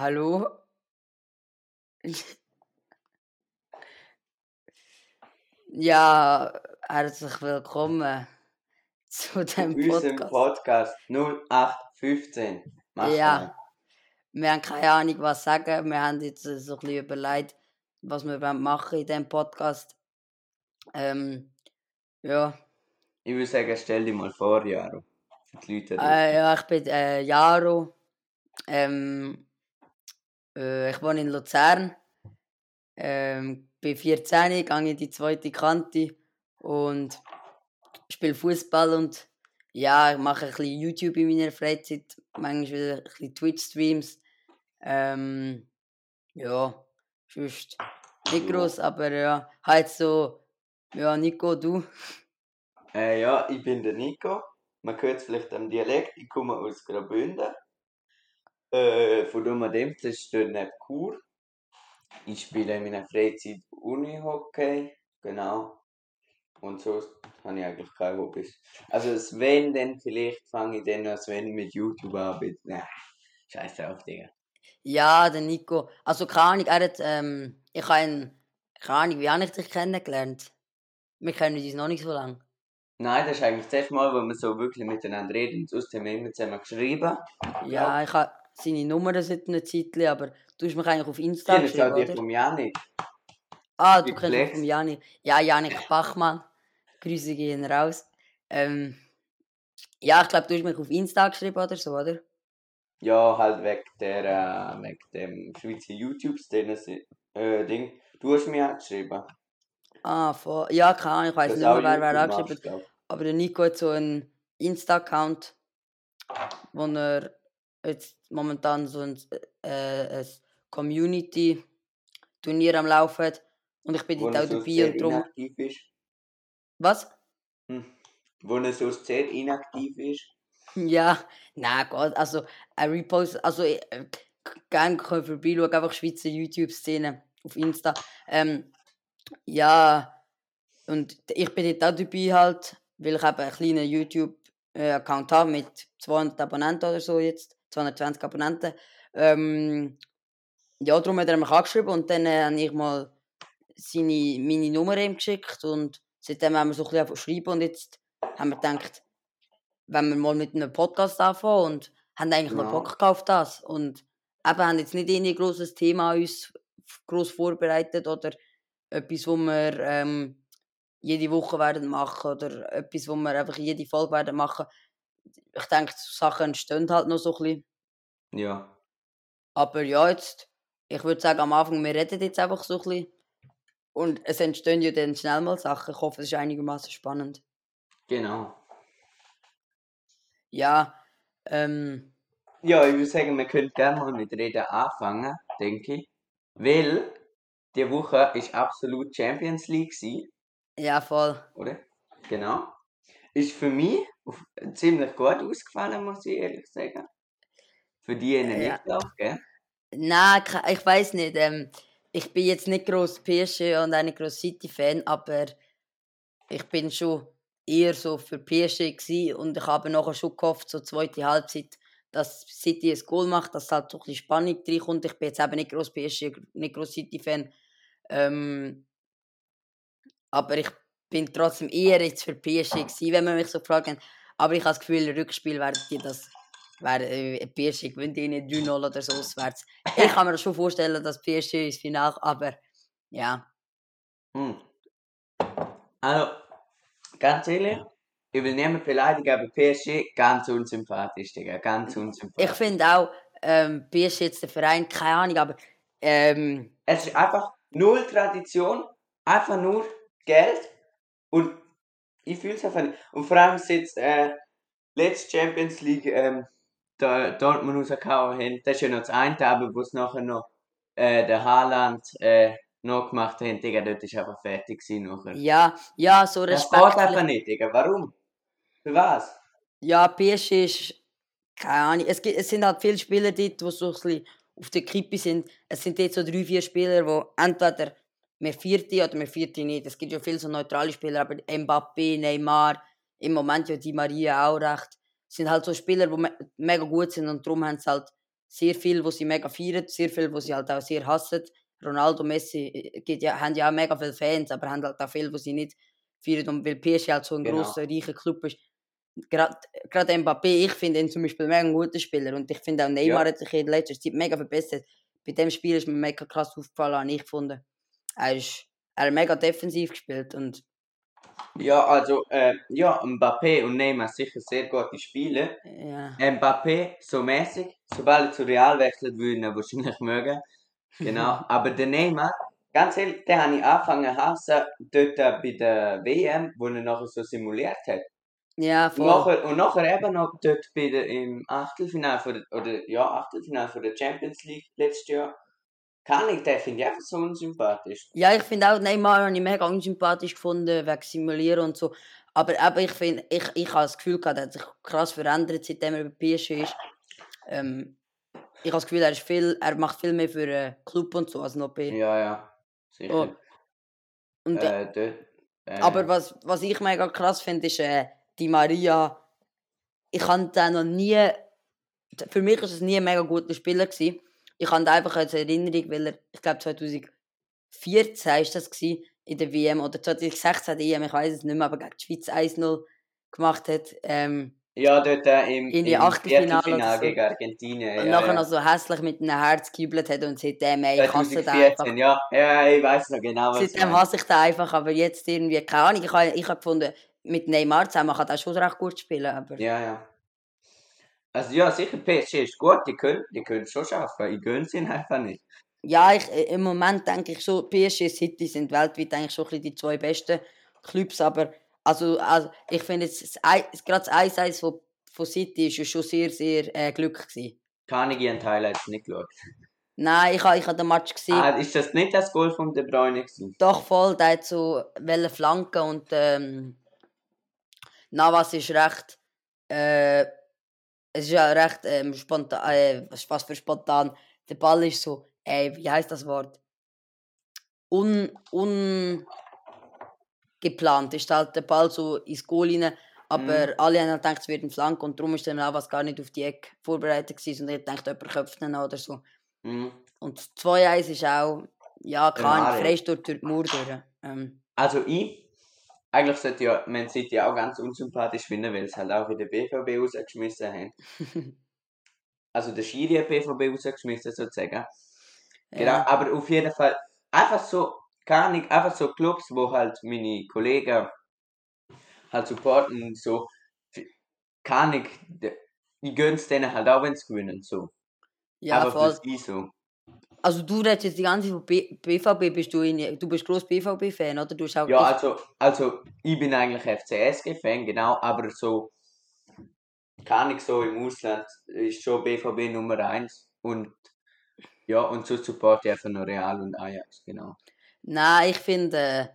Hallo? ja, herzlich willkommen zu dem Podcast. Podcast 0815. Mach's Ja. mal. Wir haben keine Ahnung, was sagen. Wir haben jetzt so ein bisschen überlegt, was wir wollen machen in diesem Podcast. Ähm, ja. Ich würde sagen, stell dich mal vor, Jaro. Für die Leute. Äh, ja, ich bin äh, Jaro. Ähm, äh, ich wohne in Luzern. Ähm, bin 14, gehe in die zweite Kante und spiele Fußball und ja, ich mache ein bisschen YouTube in meiner Freizeit, manchmal wieder ein bisschen Twitch-Streams. Ähm, ja, sonst nicht groß, aber ja, halt so, ja, Nico, du. Äh, ja, ich bin der Nico. Man hört es vielleicht am Dialekt. Ich komme aus Graubünden. Äh, von dem das ist dort neben Chur. Ich spiele in meiner Freizeit Unihockey. Genau. Und sonst habe ich eigentlich keine Hobbys. Also, Sven, dann vielleicht fange ich dann noch Sven mit YouTube an. Nah, scheiße auf, Digga. Ja, der Nico. Also, keine Ahnung, er hat, ähm, ich habe ihn, keine Ahnung, wie habe ich dich kennengelernt? Wir kennen uns noch nicht so lange. Nein, das ist eigentlich das erste Mal, wo wir so wirklich miteinander reden. Sonst haben wir immer zusammen geschrieben. Ja, ich habe seine Nummer seit einer Zeit, aber du hast mich eigentlich auf Insta geschrieben, hat die oder? vom Janik. Ah, du kennst mich von Janik. Ja, Janik Bachmann. Grüße gehen raus. Ähm, ja, ich glaube, du hast mich auf Insta geschrieben oder so, oder? Ja, halt wegen der, äh, wegen dem Schweizer YouTube-Szene, äh, Ding. Du hast mir angeschrieben. Ah, voll. Ja, keine Ahnung, ich weiß nicht mehr, wer wer angeschrieben glaub. Aber der Nico hat so einen Insta-Account, wo er jetzt momentan so ein, äh, ein Community-Turnier am Laufen. Und ich bin Wo dort auch dabei und darum. inaktiv ist. Was? Hm. Wo er so sehr inaktiv ist. Ja, nein, Gott, also ein Repost, also äh, gerne können vorbeischauen, einfach Schweizer YouTube-Szene auf Insta. Ähm, ja, und ich bin dort auch dabei halt, weil ich eben einen kleinen YouTube-Account habe mit 200 Abonnenten oder so jetzt, 220 Abonnenten. Ähm, ja, darum hat er mich angeschrieben und dann äh, habe ich mal seine, meine Nummer ihm geschickt und seitdem haben wir so ein bisschen schreiben und jetzt haben wir gedacht, wenn wir mal mit einem Podcast anfangen und haben eigentlich noch Ja. Bock gekauft das und eben haben jetzt nicht ein großes Thema uns gross vorbereitet oder etwas, wo wir ähm, jede Woche werden machen oder etwas, wo wir einfach jede Folge werden machen. Ich denke, Sachen entstehen halt noch so ein bisschen. Ja. Aber ja, jetzt, ich würde sagen, am Anfang, wir reden jetzt einfach so ein bisschen. Und es entstehen ja dann schnell mal Sachen. Ich hoffe, es ist einigermaßen spannend. Genau. Ja, ähm, Ja, ich würde sagen, wir können gerne mal mit Reden anfangen, denke ich. Weil, die Woche ist absolut Champions League gewesen. ja, voll. oder? Genau. Ist für mich ziemlich gut ausgefallen, muss ich ehrlich sagen. Für die Ja. nicht, ich, gell? Nein, ich weiß nicht. Ähm, ich bin jetzt nicht groß PSG und auch nicht groß City-Fan, aber ich bin schon eher so für PSG gewesen und ich habe nachher schon gehofft, so zweite Halbzeit, dass City ein Goal macht, dass halt so ein bisschen Spannung reinkommt. Ich bin jetzt eben nicht groß PSG, nicht groß City-Fan. Ähm, aber ich bin trotzdem eher jetzt für PSG gewesen, wenn man mich so fragt. Aber ich habe das Gefühl, Rückspiel werden die das wäre äh, PSG gewinnt nicht 3-0 oder so auswärts. Ich kann mir schon vorstellen, dass PSG ins Finale, aber ja. Hm. Also, ganz ehrlich, ich will niemanden beleidigen, aber PSG ganz unsympathisch, Digga. Ganz Ich unsympathisch. finde auch, ähm, PSG jetzt der Verein, keine Ahnung, aber ähm, Es ist einfach null Tradition, einfach nur Geld und ich fühle es einfach nicht. Und vor allem jetzt äh, letzte Champions League ähm, da Dortmund rausgehauen haben, das ist ja noch das eine, aber wo es nachher noch äh, der Haaland äh, noch gemacht haben, Digga, dort ist einfach fertig gewesen nachher. ja, ja, so Das Respekt. geht einfach nicht, Digga, warum? Für was? Ja, PSG ist, keine Ahnung, es, gibt, es sind halt viele Spieler dort, die so ein bisschen auf der Kippe sind. Es sind jetzt so drei, vier Spieler, die entweder mehr vierte oder mehr vierte nicht. Es gibt ja viele so neutrale Spieler, aber Mbappé, Neymar, im Moment ja die Maria auch recht. sind halt so Spieler, die me mega gut sind und darum haben sie halt sehr viel, wo sie mega feiern, sehr viel, wo sie halt auch sehr hassen. Ronaldo, Messi äh, gibt ja, haben ja auch mega viele Fans, aber haben halt auch viele, wo sie nicht feiern. Und weil PSG halt so ein Genau. grosser, reicher Club ist, gerade Mbappé, ich finde ihn zum Beispiel mega ein guter Spieler und ich finde auch Neymar hat sich in letzter Zeit mega verbessert. Bei dem Spiel ist mir mega krass aufgefallen, habe ich gefunden. Er, ist, er hat mega defensiv gespielt und Ja, also, äh, ja, Mbappé und Neymar sicher sehr gute Spieler. ja. Mbappé so mäßig, sobald er zu Real wechselt, würde ihn wahrscheinlich mögen. Genau, aber der Neymar, ganz ehrlich, den habe ich angefangen hassen, dort äh, bei der WM, wo er nachher so simuliert hat. Ja, Und voll. nachher, und nachher eben noch dort bei der, im Achtelfinale der, oder ja, Achtelfinale von der Champions League letztes Jahr. Kann ich, den finde ich einfach so unsympathisch. Ja, ich finde auch Neymar habe ich mega unsympathisch gefunden, wegen Simulieren und so. Aber eben, ich finde, ich, ich habe das Gefühl gehabt, er hat sich krass verändert, seitdem er bei PSG ist. Ähm, ich habe das Gefühl, er, ist viel, er macht viel mehr für den Club und so als noch bei. Ja, ja, sicher. Oh. Und, äh, dort, äh, aber was, was ich mega krass finde, ist äh, die Maria. Ich habe den noch nie. Für mich war es nie ein mega guter Spieler. Gewesen. Ich habe einfach als Erinnerung, weil er, ich glaube 2014 ist das gewesen, in der WM oder 2016 die EM, ich weiß es nicht mehr, aber gegen die Schweiz 1-0 gemacht hat. Ähm, Ja, dort äh, im, In die im Achtelfinale so. gegen Argentinien. und ja, nachher ja. noch so hässlich mit einem Herz gejubelt hat und seitdem, ey, ich hasse den einfach. 2014, ja. Ja, ich weiß noch genau, was Seitdem hasse ich den einfach, aber jetzt irgendwie, keine Ahnung, ich habe ich hab gefunden, mit Neymar zusammen kann er schon recht gut spielen, aber... Ja, ja. Also ja, sicher, PSG ist gut, die können, die können es schon schaffen. Ich gönne es ihnen einfach nicht. Ja, ich, äh, im Moment denke ich schon, PSG City sind weltweit eigentlich schon ein bisschen die zwei besten Clubs, aber also, also ich finde jetzt, gerade das 1-1 von, von City ist ja schon sehr, sehr äh, glücklich gewesen. Carnegie und Highlights nicht geschaut. Nein, ich habe ich ha den Match gesehen, Ah, ist das nicht das Goal von De Bruyne gewesen? doch voll, der hat so flanken und ähm, Navas ist recht, äh, es ist ja recht ähm, spontan, äh, was, was für spontan, der Ball ist so, ey, wie heißt das Wort? Un, un geplant ist halt der Ball so ins Goal rein, aber Mhm. alle haben halt gedacht, es wird ein Flank und darum ist dann Navas gar nicht auf die Ecke vorbereitet gewesen und ich dachte, jemand köpft ihn oder so. Mhm. Und das 2-1 ist auch, ja, Mario. Freistoß durch die Mauer durch. Ähm, Also ich, eigentlich sollte ja Man City auch ganz unsympathisch finden, weil sie halt auch in der BVB rausgeschmissen haben. Also der Schiri hat BVB rausgeschmissen sozusagen. Genau, ja. aber auf jeden Fall einfach so, gar nicht, einfach so Clubs, wo halt meine Kollegen halt supporten und so, kann ich, ich gönn's denen halt auch, wenn sie gewinnen, so. Ja, aber voll. für sie so. Also du redest jetzt die ganze Zeit von B BVB, bist du in, du bist groß BVB-Fan, oder? Du auch Ja, also, also, ich bin eigentlich FCSG-Fan, genau, aber so, kann ich so im Ausland, ist schon BVB Nummer 1 und ja, und so support ich einfach nur Real und Ajax, genau. Nein, ich finde äh,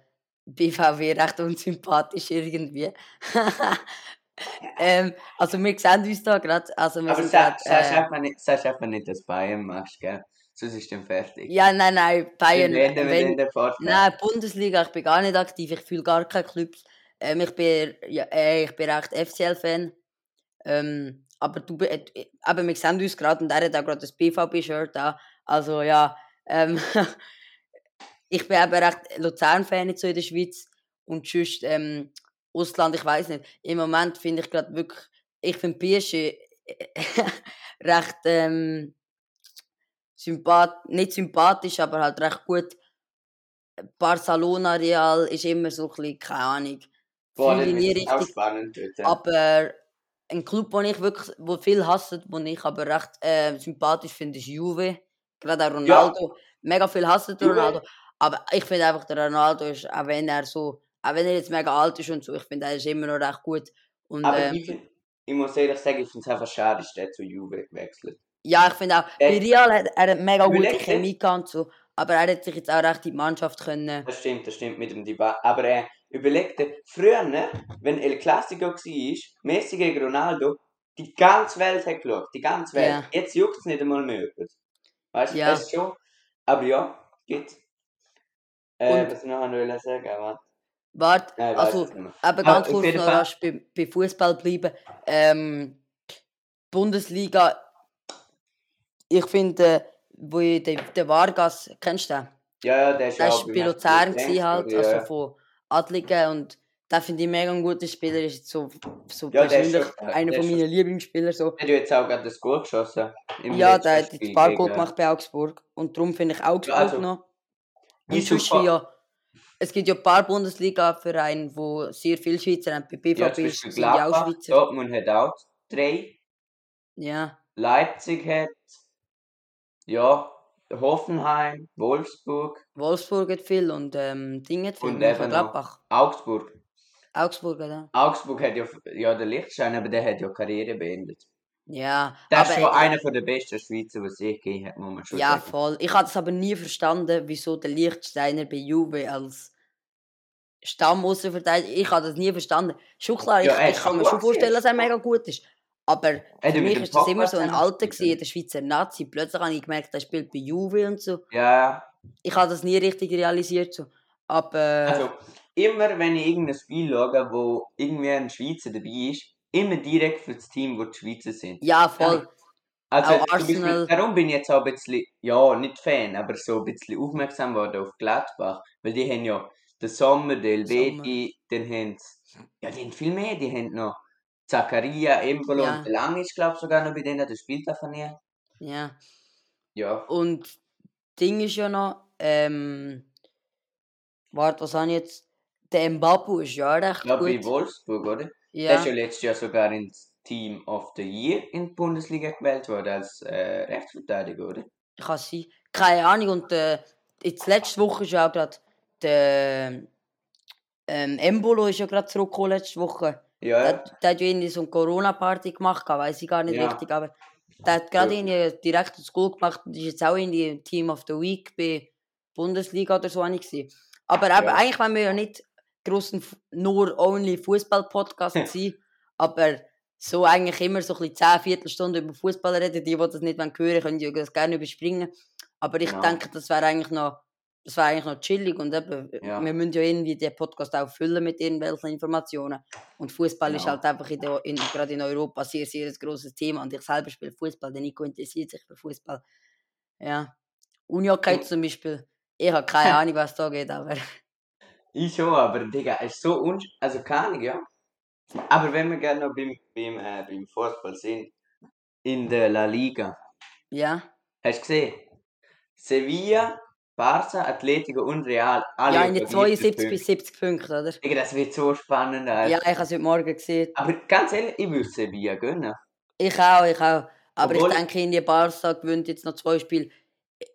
BVB recht unsympathisch irgendwie. ähm, also wir sehen uns da gerade, also wir Aber sag, sagst, äh, einfach nicht, sagst einfach nicht, dass Bayern machst, gell? Sonst ist dann fertig. Ja, nein, nein, Bayern, wir wenn, den Podcast. Nein, Bundesliga, ich bin gar nicht aktiv, ich fühle gar keine Clubs. Ähm, ich, bin, ja, äh, ich bin recht FCL-Fan. Ähm, aber du, äh, aber wir sehen uns gerade und er hat auch gerade das BVB-Shirt an. Also ja, ähm, ich bin eben recht Luzern-Fan jetzt so in der Schweiz und sonst ähm, Ausland, ich weiß nicht. Im Moment finde ich gerade wirklich, ich finde PSG recht ähm, sympath nicht sympathisch, aber halt recht gut. Barcelona Real ist immer so ein bisschen, keine Ahnung, Boah, das ist auch spannend dort. Aber ein Club, den ich wirklich, wo viel hassen, den ich aber recht äh, sympathisch finde, ist Juve. Gerade auch Ronaldo. Mega viel hassen. Ronaldo. Aber ich finde einfach, der Ronaldo ist, auch wenn er so, auch wenn er jetzt mega alt ist und so, ich finde, er ist immer noch recht gut. Und Aber ähm, ich, ich muss ehrlich sagen, ich finde es einfach schade, dass der zu Juve gewechselt. Ja, ich finde auch, Äh, bei Real hat er hat mega gute Chemie gehabt so, aber er hat sich jetzt auch recht in die Mannschaft können. Das stimmt, das stimmt mit dem Debate. Aber äh, überleg dir, früher, ne, wenn El Clasico war, Messi gegen Ronaldo, die ganze Welt hat geschaut, die ganze Welt. Ja. Jetzt juckt es nicht einmal mehr. Weißt du, Ja. das schon. Aber ja, geht. Äh, Und- was ich noch wollte sagen, aber. Warte, Nein, also, aber Aber ganz kurz noch rasch bei, bei Fußball bleiben. Ähm, Bundesliga, ich finde, äh, wo ich den, den Vargas, kennst du den? Ja, ja, der ist Der beim bei Luzern gewesen halt, ja, also ja. von Adligen und den finde ich mega ein guter Spieler, ist so, so Ja, der ist persönlich schon- einer der von ist meinen Lieblingsspieler so. Der hat ja jetzt auch gerade das Goal geschossen. Ja, der hat jetzt ein paar Goal gemacht bei Augsburg und darum finde ich Augsburg also, noch. Und ist sonst ja, es gibt ja ein paar Bundesliga-Vereine, wo sehr viele Schweizer haben. Bei BVB Ja, ist- sind die auch Schweizer. Dortmund hat auch drei, Ja, Leipzig hat, ja, Hoffenheim, Wolfsburg, Wolfsburg hat viel und ähm, Ding hat viel. Und eben Gladbach. Augsburg. Augsburg, oder? Augsburg hat ja, ja der Lichtstein, aber der hat ja Karriere beendet. Ja, Der ist schon einer von der besten Schweizer, was ich gegeben hat, muss man schon Ja, sagen. voll. Ich habe es aber nie verstanden, wieso der Lichtsteiner bei Juve als Stammaußenverteidiger. Ich habe das nie verstanden. Schon klar, ich, Ja, er ich kann mir schon vorstellen, dass er mega gut ist. Aber Hat für mich ist das immer so ein Alter gewesen, der Schweizer Nazi. Plötzlich habe ich gemerkt, er spielt bei Juve und so. Ja, Ich habe das nie richtig realisiert. So. Aber also immer wenn ich irgendein Spiel schaue, wo irgendwie ein Schweizer dabei ist, immer direkt für das Team, wo die Schweizer sind. ja, voll. Also Auch Arsenal. darum bin ich jetzt auch ein bisschen, ja, nicht Fan, aber so ein bisschen aufmerksam geworden auf Gladbach, weil die haben ja den Sommer, den Elvedi, dann haben sie, ja, die haben viel mehr, die haben noch Zakaria, Embolo Ja. und der Lang ist, glaube ich, sogar noch bei denen, der spielt einfach nie. Ja. Ja, Und Ding ist ja noch, ähm, warte, was habe ich jetzt? Der Mbappé ist ja recht ich glaube bei gut. Wolfsburg, oder? Der Ja. ist ja letztes Jahr sogar ins Team of the Year in die Bundesliga gewählt worden, als äh, Rechtsverteidiger, oder? Kann sein. Keine Ahnung. Und äh, jetzt letzte Woche ist ja auch gerade der ähm, Embolo ist ja gerade zurückgekommen letzte Woche. Ja, Der, ja. der hat ja irgendwie so eine Corona-Party gemacht, weiß ich gar nicht Ja. richtig, aber der hat gerade Ja. direkt ins Goal gemacht und ist jetzt auch irgendwie im Team of the Week bei Bundesliga oder so ich. Aber eben, Ja. eigentlich wollen wir ja nicht grossen, Fu- nur only Fußball-Podcast sein, aber so eigentlich immer so ein bisschen 10 Viertelstunden über Fußball reden. Die, die das nicht hören wollen, können das gerne überspringen. Aber ich Ja. denke, das wäre eigentlich noch das wäre eigentlich noch chillig und eben, Ja. wir müssen ja irgendwie den Podcast auch füllen mit irgendwelchen Informationen. Und Fußball ist Genau. halt einfach in der, in, gerade in Europa sehr, sehr ein grosses Thema. Und ich selber spiele Fußball, der Nico interessiert sich für Fußball. Ja. Unihockey zum Beispiel. Ich habe keine Ahnung, was da geht, aber Ich schon, aber Digga, es ist so un... Also keine Ahnung, ja. Aber wenn wir gerne noch beim, beim, äh, beim Fußball sind, in der La Liga, ja. hast du gesehen? Sevilla, Barca, Atletico und Real, alle Ja, in den der 72 Punkte. bis 70 Punkte, oder? Digga, das wird so spannend. Alter. Ja, ich habe es heute Morgen gesehen. Aber ganz ehrlich, ich würde Sevilla gönnen. Ich auch, ich auch. Aber Obwohl- ich denke, in die Barca gewinnt jetzt noch zwei Spiele.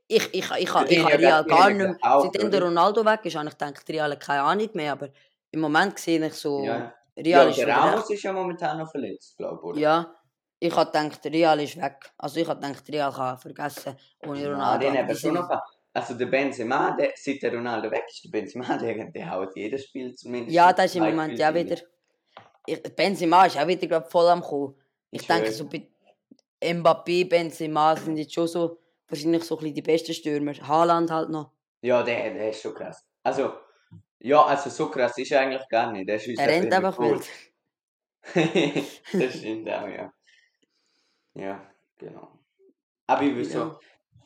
Ich, ich, ich, ich, ich, habe ja Real gar nicht mehr. auch, Seitdem der? Ronaldo weg ist, habe ich gedacht, Real hat keine Ahnung mehr. Aber im Moment sehe ich so, Ja. Real Ja, ist der Ramos ist ja momentan noch verletzt, glaube ich? Ja, ich habe gedacht, Real ist weg. Also ich habe gedacht, Real kann vergessen ohne Ja, Ronaldo. den aber haben wir schon noch gehabt. Also der Benzema, der, seit der Ronaldo weg ist, der Benzema, der, der haut jedes Spiel zumindest. Ja, das ist im Moment ja wieder. Ich, Benzema ist auch wieder grad voll am Kommen. Ich Ich denke, höre. so bei Mbappé, Benzema sind jetzt schon so wahrscheinlich so ein bisschen die besten Stürmer. Haaland halt noch. Ja, der, der ist schon krass. Also, ja, also so krass ist er eigentlich gar nicht. Der schießt Er rennt einfach wild. das stimmt auch, ja. Ja, genau. Aber ich will so,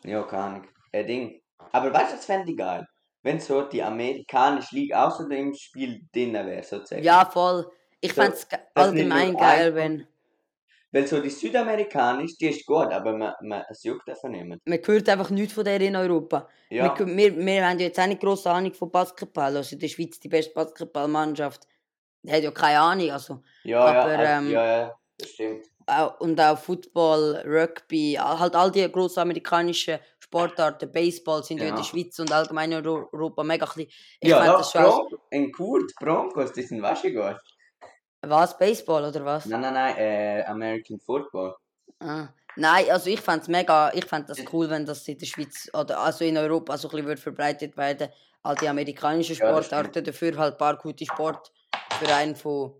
ja, keine Ahnung, ein Ding. Aber weißt du, das fände ich geil. Wenn so die amerikanische Liga außer dem Spiel drin wäre, sozusagen. Ja, voll. Ich So, fände es allgemein geil, wenn. Weil so die südamerikanische, die ist gut, aber man, man, es juckt einfach nicht mehr. Man hört einfach nichts von der in Europa. Ja, Wir, wir, wir haben ja jetzt auch nicht grosse Ahnung von Basketball. Also in der Schweiz die beste Basketballmannschaft. Die hat ja keine Ahnung. Also. ja, ja, aber, also, ähm, ja, ja, das stimmt. Auch, und auch Football, Rugby, all- halt all die grossen amerikanischen Sportarten, Baseball sind ja, in Ja. der Schweiz und allgemein in Euro- Europa mega klein. Ich Ja, das schon als, Bron in Kurt, Broncos, die sind waschig gut. Was, Baseball oder was? Nein, nein, nein, äh, American Football. Ah. Nein, also ich fände es mega, ich fände das cool, wenn das in der Schweiz oder also in Europa so ein bisschen verbreitet werden. All die amerikanischen Ja, Sportarten, dafür halt ein paar gute Sportvereine von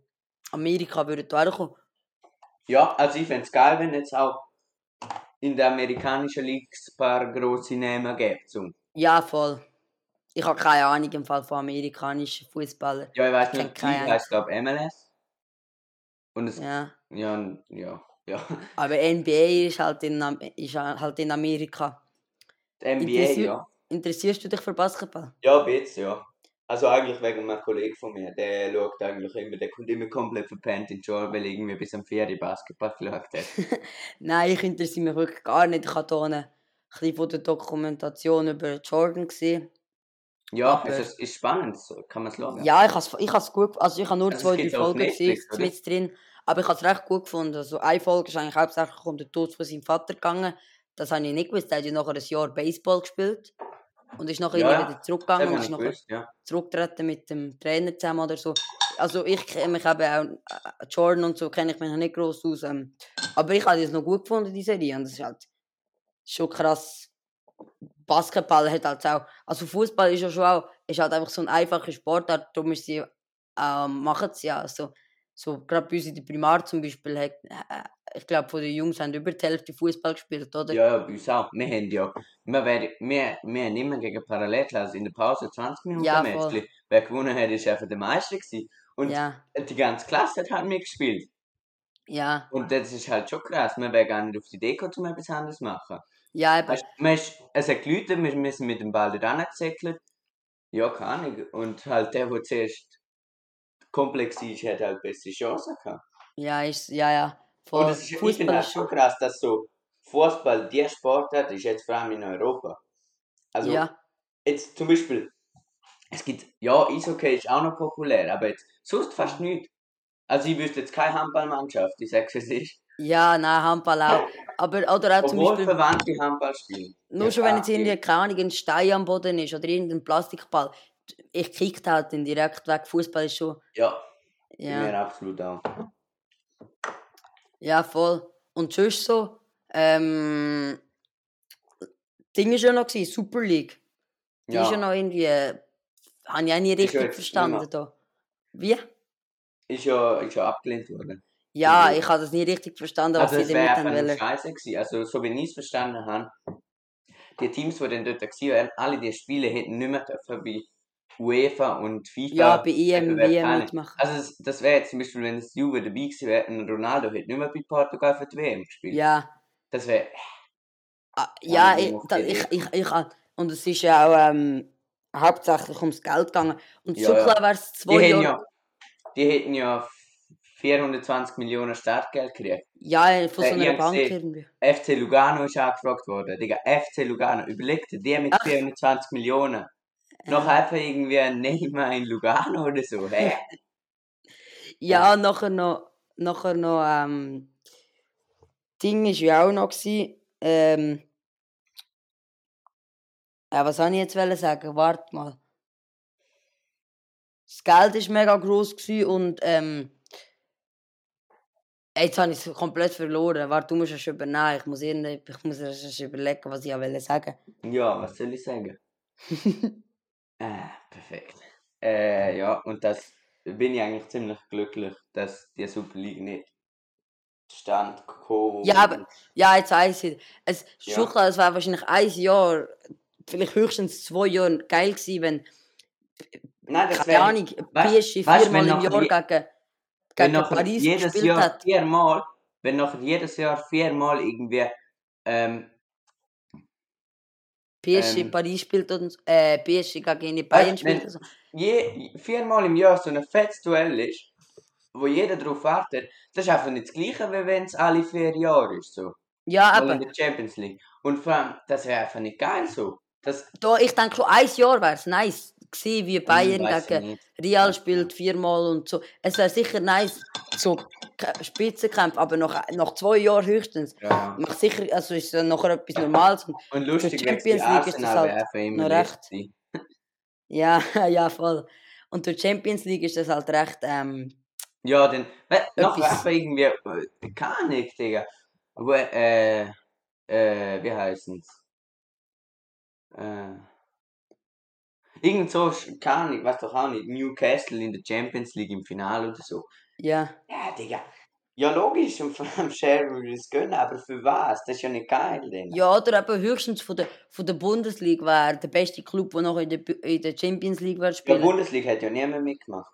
Amerika würden da auch kommen. Ja, also ich fände es geil, wenn jetzt auch in der amerikanischen Liga ein paar grosse Namen gibt. Ja, voll. Ich habe keine Ahnung im Fall von amerikanischen Fußballern. Ja, ich weiß Ich nicht, die heißt glaube MLS. Und es, ja, Ja. ja. Ja, Aber NBA ist halt in, ist halt in Amerika. die NBA, Interessier- ja. Interessierst du dich für Basketball? Ja, ein bisschen, ja. Also eigentlich wegen einem Kollegen von mir, der schaut eigentlich immer, der kommt immer komplett verpennt in die Schule, weil er irgendwie bis am 4 Uhr Basketball geschaut hat. Nein, ich interessiere mich wirklich gar nicht. Ich habe hier eine, ein bisschen von der Dokumentation über Jordan gesehen. Ja, Aber- es ist, spannend, so kann man es schauen. Ja, ich habe es ich has gut also ich habe nur Also, es zwei, drei Folgen gesehen, Netflix, oder? mit drin. Aber ich habe es recht gut gefunden. Also eine Folge ist eigentlich hauptsächlich um den Tod von seinem Vater gegangen. Das habe ich nicht gewusst. Er hat ja nachher ein Jahr Baseball gespielt. Und ist nachher Ja, wieder zurückgegangen und ist nachher gewusst, ja. zurückgetreten mit dem Trainer zusammen oder so. Also ich kenne mich eben auch, äh, Jordan und so kenne ich mich noch nicht groß aus. Ähm, aber ich habe das noch gut gefunden, die Serie. Und das ist halt schon krass. Basketball hat halt auch, also Fußball ist ja schon auch, ist halt einfach so ein einfacher Sportart, darum ist sie, ähm, machen sie ja. Also, so, gerade bei uns in der Primar zum Beispiel, hat, äh, ich glaube, von den Jungs haben über die Hälfte Fußball gespielt, oder? Ja, ja, bei uns auch. Wir haben ja, wir, werden, wir, wir haben immer gegen Parallelklasse in der Pause 20 Minuten Ja, Matchli. Wer gewonnen hat, ist einfach der Meister gewesen. Und Ja, die ganze Klasse hat halt mitgespielt. ja, Und das ist halt schon krass. Wir wären gar nicht auf die Idee gekommen, um etwas anderes zu machen. ja, eben. Weißt, man ist, es hat geläutet, wir sind mit dem Ball dort angesäckelt. Ja, keine Ahnung. Und halt der, der zuerst komplex ist, hat halt bessere Chancen gehabt. Ja, ist, ja, ja. Und das ist, ich finde das schon krass, dass so Fußball die Sportart ist, jetzt vor allem in Europa. Also, Ja, jetzt zum Beispiel, es gibt, ja, Eishockey ist auch noch populär, aber jetzt sonst fast nichts. Also, ich wüsste jetzt keine Handballmannschaft, ich sag's es ist. ja, nein, Handball auch. Aber, oder auch zum Obwohl Beispiel, verwandte Handball spielen. nur schon wenn jetzt irgendwie, keine Ahnung, ein Stein am Boden ist oder irgendein Plastikball. Ich kick halt den direkt weg. Fußball ist schon. Ja, Ja, mir absolut auch. Ja voll. Und sonst so, ähm, Ding ist ja noch gewesen, Super League. Die ist ja Ja, noch irgendwie, äh, habe ich auch ja richtig verstanden nicht da. Wie? ist ja, ist ja abgelehnt worden. Ja, ich habe das nie richtig verstanden, was Also, sie damit haben wollen. scheiße gewesen. Also, so wie ich es verstanden habe, die Teams, die dann dort waren, alle die Spiele hätten nicht mehr dürfen bei UEFA und FIFA. Ja, bei EM, WM mitmachen. Also, es- das wäre jetzt zum Beispiel, wenn das Juve dabei gewesen wäre und Ronaldo hätte nicht mehr bei Portugal für die WM gespielt. Ja, Das wäre. Ah, Ja, ja, ich da, die ich, ich, ich, und es ist ja auch ähm, hauptsächlich ums Geld gegangen. Und Ja, so ja. klar wäre es Die, zwei hätten Jahre. ja, die hätten ja 420 Millionen Startgeld gekriegt. Ja, von Äh, so einer hab Bank irgendwie. FC Lugano ist angefragt worden. Digga, FC Lugano. Überleg dir, die mit Ach. 420 Millionen. Noch einfach irgendwie ein Neymar in Lugano oder so. Hä? ja, nachher noch, nachher noch, ähm, Ding ist ja auch noch gewesen, ähm, äh, was soll ich jetzt sagen? Warte mal. Das Geld ist mega groß gewesen und, ähm, Jetzt habe ich es komplett verloren. Warte, du musst es übernehmen. Ich muss, ich muss erst überlegen, was ich auch wollte sagen Ja, was soll ich sagen? Ah, perfekt. Äh, ja, und das bin ich eigentlich ziemlich glücklich, dass die Super League nicht stand gekommen. Ja, aber- Ja, jetzt weiss ich. Es, Ja. schon klar, es wäre wahrscheinlich ein Jahr, vielleicht höchstens zwei Jahre geil gewesen, wenn, Nein, das keine Ahnung, PSG viermal im Jahr je- gegen, gegen Paris jedes gespielt Jahr hat. viermal, wenn nachher jedes Jahr viermal irgendwie, ähm, PSG ähm, Paris spielt und äh, PSG gegen die Bayern spielt. und So. je, viermal im Jahr so ein fettes Duell ist, wo jeder darauf wartet, das ist einfach nicht das Gleiche, wie wenn es alle vier Jahre ist. So. Ja, Mal in aber der Champions League. Und vor allem, das wäre einfach nicht geil so. Das da, ich denke schon, ein Jahr wäre es nice gewesen, wie Bayern gegen. Real spielt viermal und so. Es wäre sicher nice, so Spitzenkämpfe, aber nach, nach zwei Jahren höchstens. Ja. Macht sicher, also ist es nachher etwas Normales. Und Und lustig, Für Champions League ist das halt noch recht. Ja, ja, voll. Und durch Champions League ist das halt recht, ähm, Ja, dann, noch einfach irgendwie, äh, keine Ahnung, Digga. Aber, äh, äh, wie heißen's? Äh, irgend so, keine Ahnung, weiß doch auch nicht, Newcastle in der Champions League im Finale oder so. ja. Ja, Digga. Ja, logisch, und vor allem Share würde es gönnen, aber für was? Das ist ja nicht geil, denn. Ja, oder eben höchstens von der, von der Bundesliga wäre der beste Club, der noch in der, in der Champions League wäre Ja, spielen. Bundesliga hat ja niemand mitgemacht.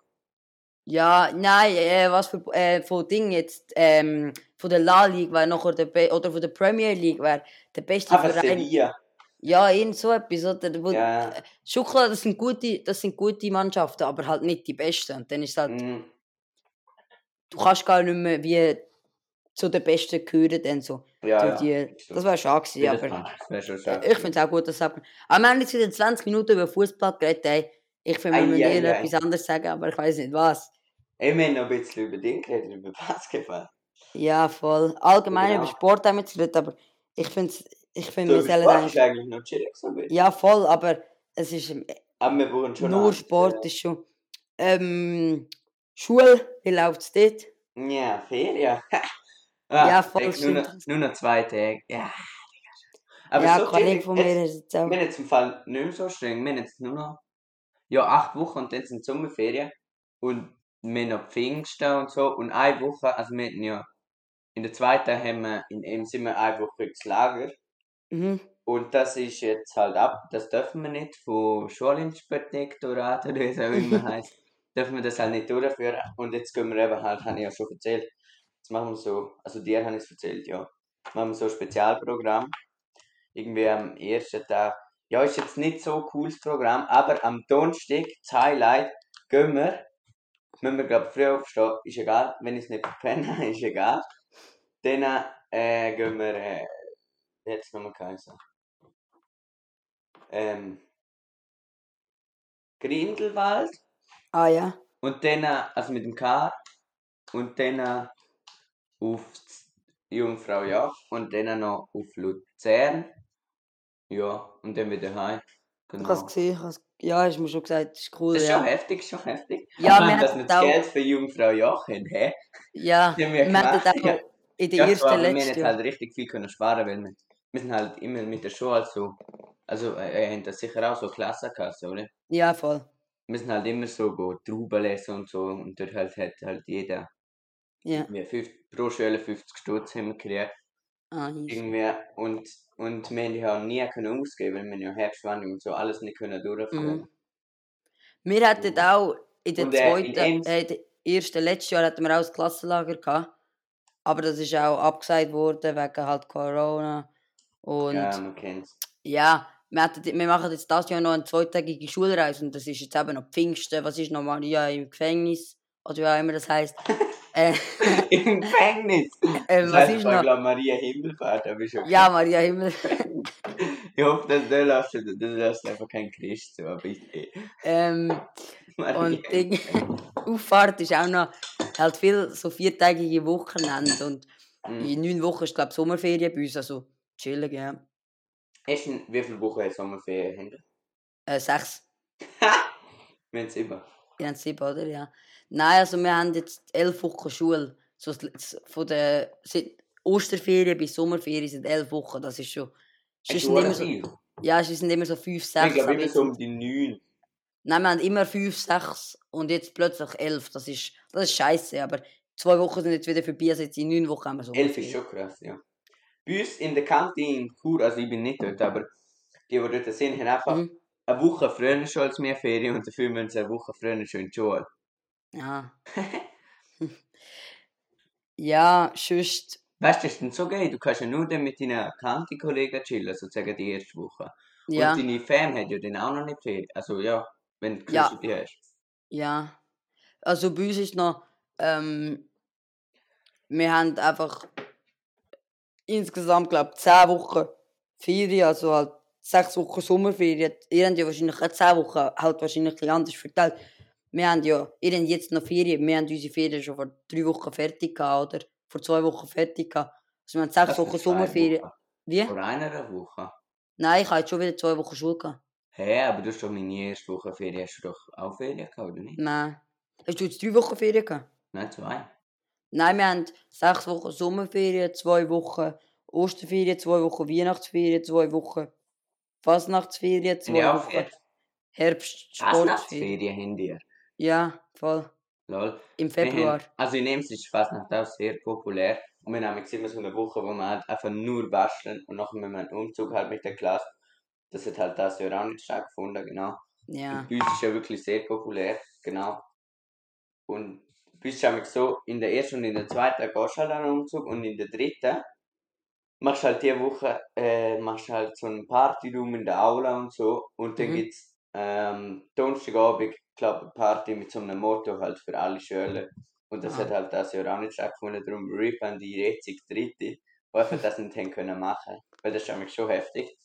Ja, nein, äh, was für äh, von Ding jetzt, ähm, von der La Liga wäre nachher der Be oder von der Premier League wäre der beste Aber Verein. Sevilla. Ja, irgend so etwas, oder? Wo, Ja. Schon klar, das sind gute, das sind gute Mannschaften, aber halt nicht die besten. Und dann ist halt, Mm, du kannst gar nicht mehr wie zu den Besten gehören, dann so. Ja, durch ja. die, das wäre schade gewesen, aber schade. ich finde es auch gut, dass es ab- Aber wir haben jetzt wieder 20 Minuten über Fußball geredet, ey. Ich finde, wir müssen eher etwas anderes sagen, aber ich weiß nicht was. Wir haben noch ein bisschen über den geredet, über Basketball. Ja, voll. Allgemein Genau. über Sport haben wir geredet, aber ich finde, ich find, So, wir sollen Sport eigentlich... ist eigentlich noch chillig so ein. Ja, voll, aber es ist Aber wir brauchen schon nur Sport, ist schon... Ähm, Schule, wie läuft es dort? Ja, Ferien. ah, Ja, voll, nur, noch, nur noch zwei Tage. Ja, aber ja, so Kollege von mir Jetzt, ist jetzt auch... wir haben jetzt im Fall nicht mehr so streng. Wir haben jetzt nur noch ja, acht Wochen und dann sind Sommerferien. Und wir haben noch Pfingsten und so. Und eine Woche, also wir hatten ja in der zweiten haben wir in einem sind wir eine Woche ins Lager. Mhm. Und das ist jetzt halt ab, das dürfen wir nicht von Schulinspektorat oder wie es auch immer heißt, dürfen wir das halt nicht durchführen. Und jetzt gehen wir eben halt, habe ich ja schon erzählt, jetzt machen wir so, also dir habe ich es erzählt, ja, machen wir so ein Spezialprogramm. Irgendwie am ersten Tag, ja, ist jetzt nicht so ein cooles Programm, aber am Donnerstag, das Highlight, gehen wir, müssen wir glaube früh aufstehen, ist egal, wenn ich es nicht verpenne, ist egal. Dann äh, gehen wir, äh, jetzt nochmal geheißen. Ähm, Grindelwald Ah ja. und dann, äh, also mit dem Car und dann äh, auf Jungfrau Joch und dann noch auf Luzern. Ja, und dann wieder heim. Ich Genau. habe es gesehen. Ich has... Ja, du mir schon gesagt, das ist cool. Das ist ja. schon heftig, ist schon heftig. Ja, wir dass wir das auch- Geld für Jungfrau Joch haben, hä? Ja, Die haben wir wir hatten gemacht, auch ja. in der Ja, ersten, wir haben letzten jetzt Jahr. halt richtig viel können sparen, weil wir, wir sind halt immer mit der Schule halt so, also äh, ihr habt das sicher auch so Klassen gehabt, so, oder? Ja, voll. Wir sind halt immer so go Trauben lesen und so und dort halt hat halt jeder Ja. wir fünf, pro Schüler 50 Stutz haben wir gekriegt. Ah. Irgendwie und, und wir haben die halt nie können ausgeben, weil wir ja Herbstwanderung und so alles nicht können durchführen. Mhm. Wir hatten auch in der Und, äh, zweiten, äh, in der ersten, letzten Jahr hatten wir auch das Klassenlager gehabt. Aber das ist auch abgesagt worden wegen halt Corona. Und Ja, ja, man kennt's. wir, hatten, wir machen jetzt das Jahr noch eine zweitägige Schulreise und das ist jetzt eben noch Pfingsten. Was ist noch Maria im Gefängnis? Oder wie auch immer das heisst. äh, Im Gefängnis! äh, Das was heißt, ist ich glaube Maria Himmelfahrt, aber okay. Ja, Maria Himmel. Ich hoffe, dass du lässt, du lässt einfach kein Christ so, ich eh. ähm, Und Ding, Auffahrt ist auch noch halt viel so viertägige Wochenende. Und Mhm. in neun Wochen ist, glaube ich, Sommerferien bei uns. Also chillig, ja. Hast du wie viele Wochen hat Sommerferien haben? wir? Äh, sechs. Wir haben über. Wir haben sieben, oder? Ja. Nein, also wir haben jetzt elf Wochen Schule. So, von der seit Osterferien bis Sommerferien sind elf Wochen. Das ist schon. Es sind immer so, ja, es sind immer so fünf, Ich sechs. glaube aber immer so um die neun. Nein, wir haben immer fünf, sechs und jetzt plötzlich elf. Das ist, das ist scheiße. Aber zwei Wochen sind jetzt wieder vorbei. Also jetzt in neun Wochen haben wir Elf Sommerferien. ist schon krass, ja. Uns in der Kantine in Chur, also ich bin nicht dort, aber die, die dort sind, haben einfach Mhm. eine Woche früher schon als mehr Ferien und dafür müssen sie eine Woche früher schon in die Schule. Ja. ja, sonst. Weißt du, das ist dann so geil, du kannst ja nur dann mit deinen Kanti-Kollegen chillen, sozusagen die erste Woche. Ja, Und deine Fam hat ja dann auch noch nicht Ferien. Also ja, wenn du ja. die hast. ja. Also bei uns ist noch. Ähm, wir haben einfach insgesamt, glaube ich, 10 Wochen Ferien, also halt 6 Wochen Sommerferien. Ihr habt ja wahrscheinlich auch 10 Wochen, halt wahrscheinlich ein bisschen anders verteilt. Wir haben ja, ihr habt jetzt noch Ferien, wir haben unsere Ferien schon vor 3 Wochen fertig gehabt, oder? Vor 2 Wochen fertig gehabt. Also wir haben 6 Das Wochen Sommerferien. Wochen. Wie? Vor einer Woche. Nein, ich habe jetzt schon wieder 2 Wochen Schule gehabt. Hä, hey, aber du hast doch meine erste Woche Ferien, hast du doch auch Ferien gehabt, oder nicht? Nein. Hast du jetzt 3 Wochen Ferien gehabt? Nein, zwei. Nein, wir haben sechs Wochen Sommerferien, zwei Wochen Osterferien, zwei Wochen Weihnachtsferien, zwei Wochen Fasnachtsferien, zwei auch Wochen Ferien? Herbstsportferien. Fastnachtsferien haben die. Ja, voll. Lol. Im Wir Februar. haben- Also in Ems ist Fasnacht auch sehr populär. Und wir haben jetzt immer so eine Woche, wo wir halt einfach nur basteln und nachher wir einen Umzug halt mit der Klasse. Das hat halt das Jahr auch nicht stattgefunden, genau. Ja. Und bei uns ist ja wirklich sehr populär, genau. Und bist du so, in der ersten und in der zweiten gehst du halt an einen Umzug und in der dritten machst du halt die Woche äh, machst halt so einen Partyraum in der Aula und so und dann Mhm. gibt es ähm, Donnerstagabend, glaube eine Party mit so einem Motto halt für alle Schüler. Und das Ah. hat halt das Jahr auch nicht stattgefunden, darum RIP an die jetzige Dritte, die einfach das nicht haben können machen. Weil das ist nämlich schon heftig.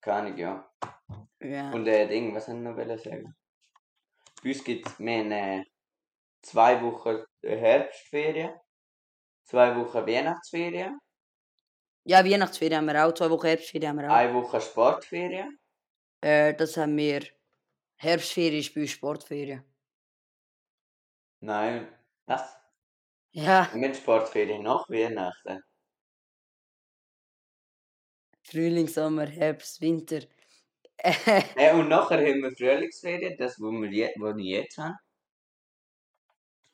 Keine Ahnung, ja. Ja. Und äh, Ding, was soll ich noch sagen? Bei uns gibt es, wir haben äh, zwei Wochen Herbstferien, zwei Wochen Weihnachtsferien, ja, Weihnachtsferien haben wir auch, zwei Wochen Herbstferien haben wir auch. eine Woche Sportferien. Äh, das haben wir. Herbstferien ist bei uns Sportferien. Nein, was? Ja, Wir haben Sportferien nach Weihnachten. Frühling, Sommer, Herbst, Winter. Äh, und nachher haben wir Frühlingsferien, das, wo wir je, wo ich jetzt habe.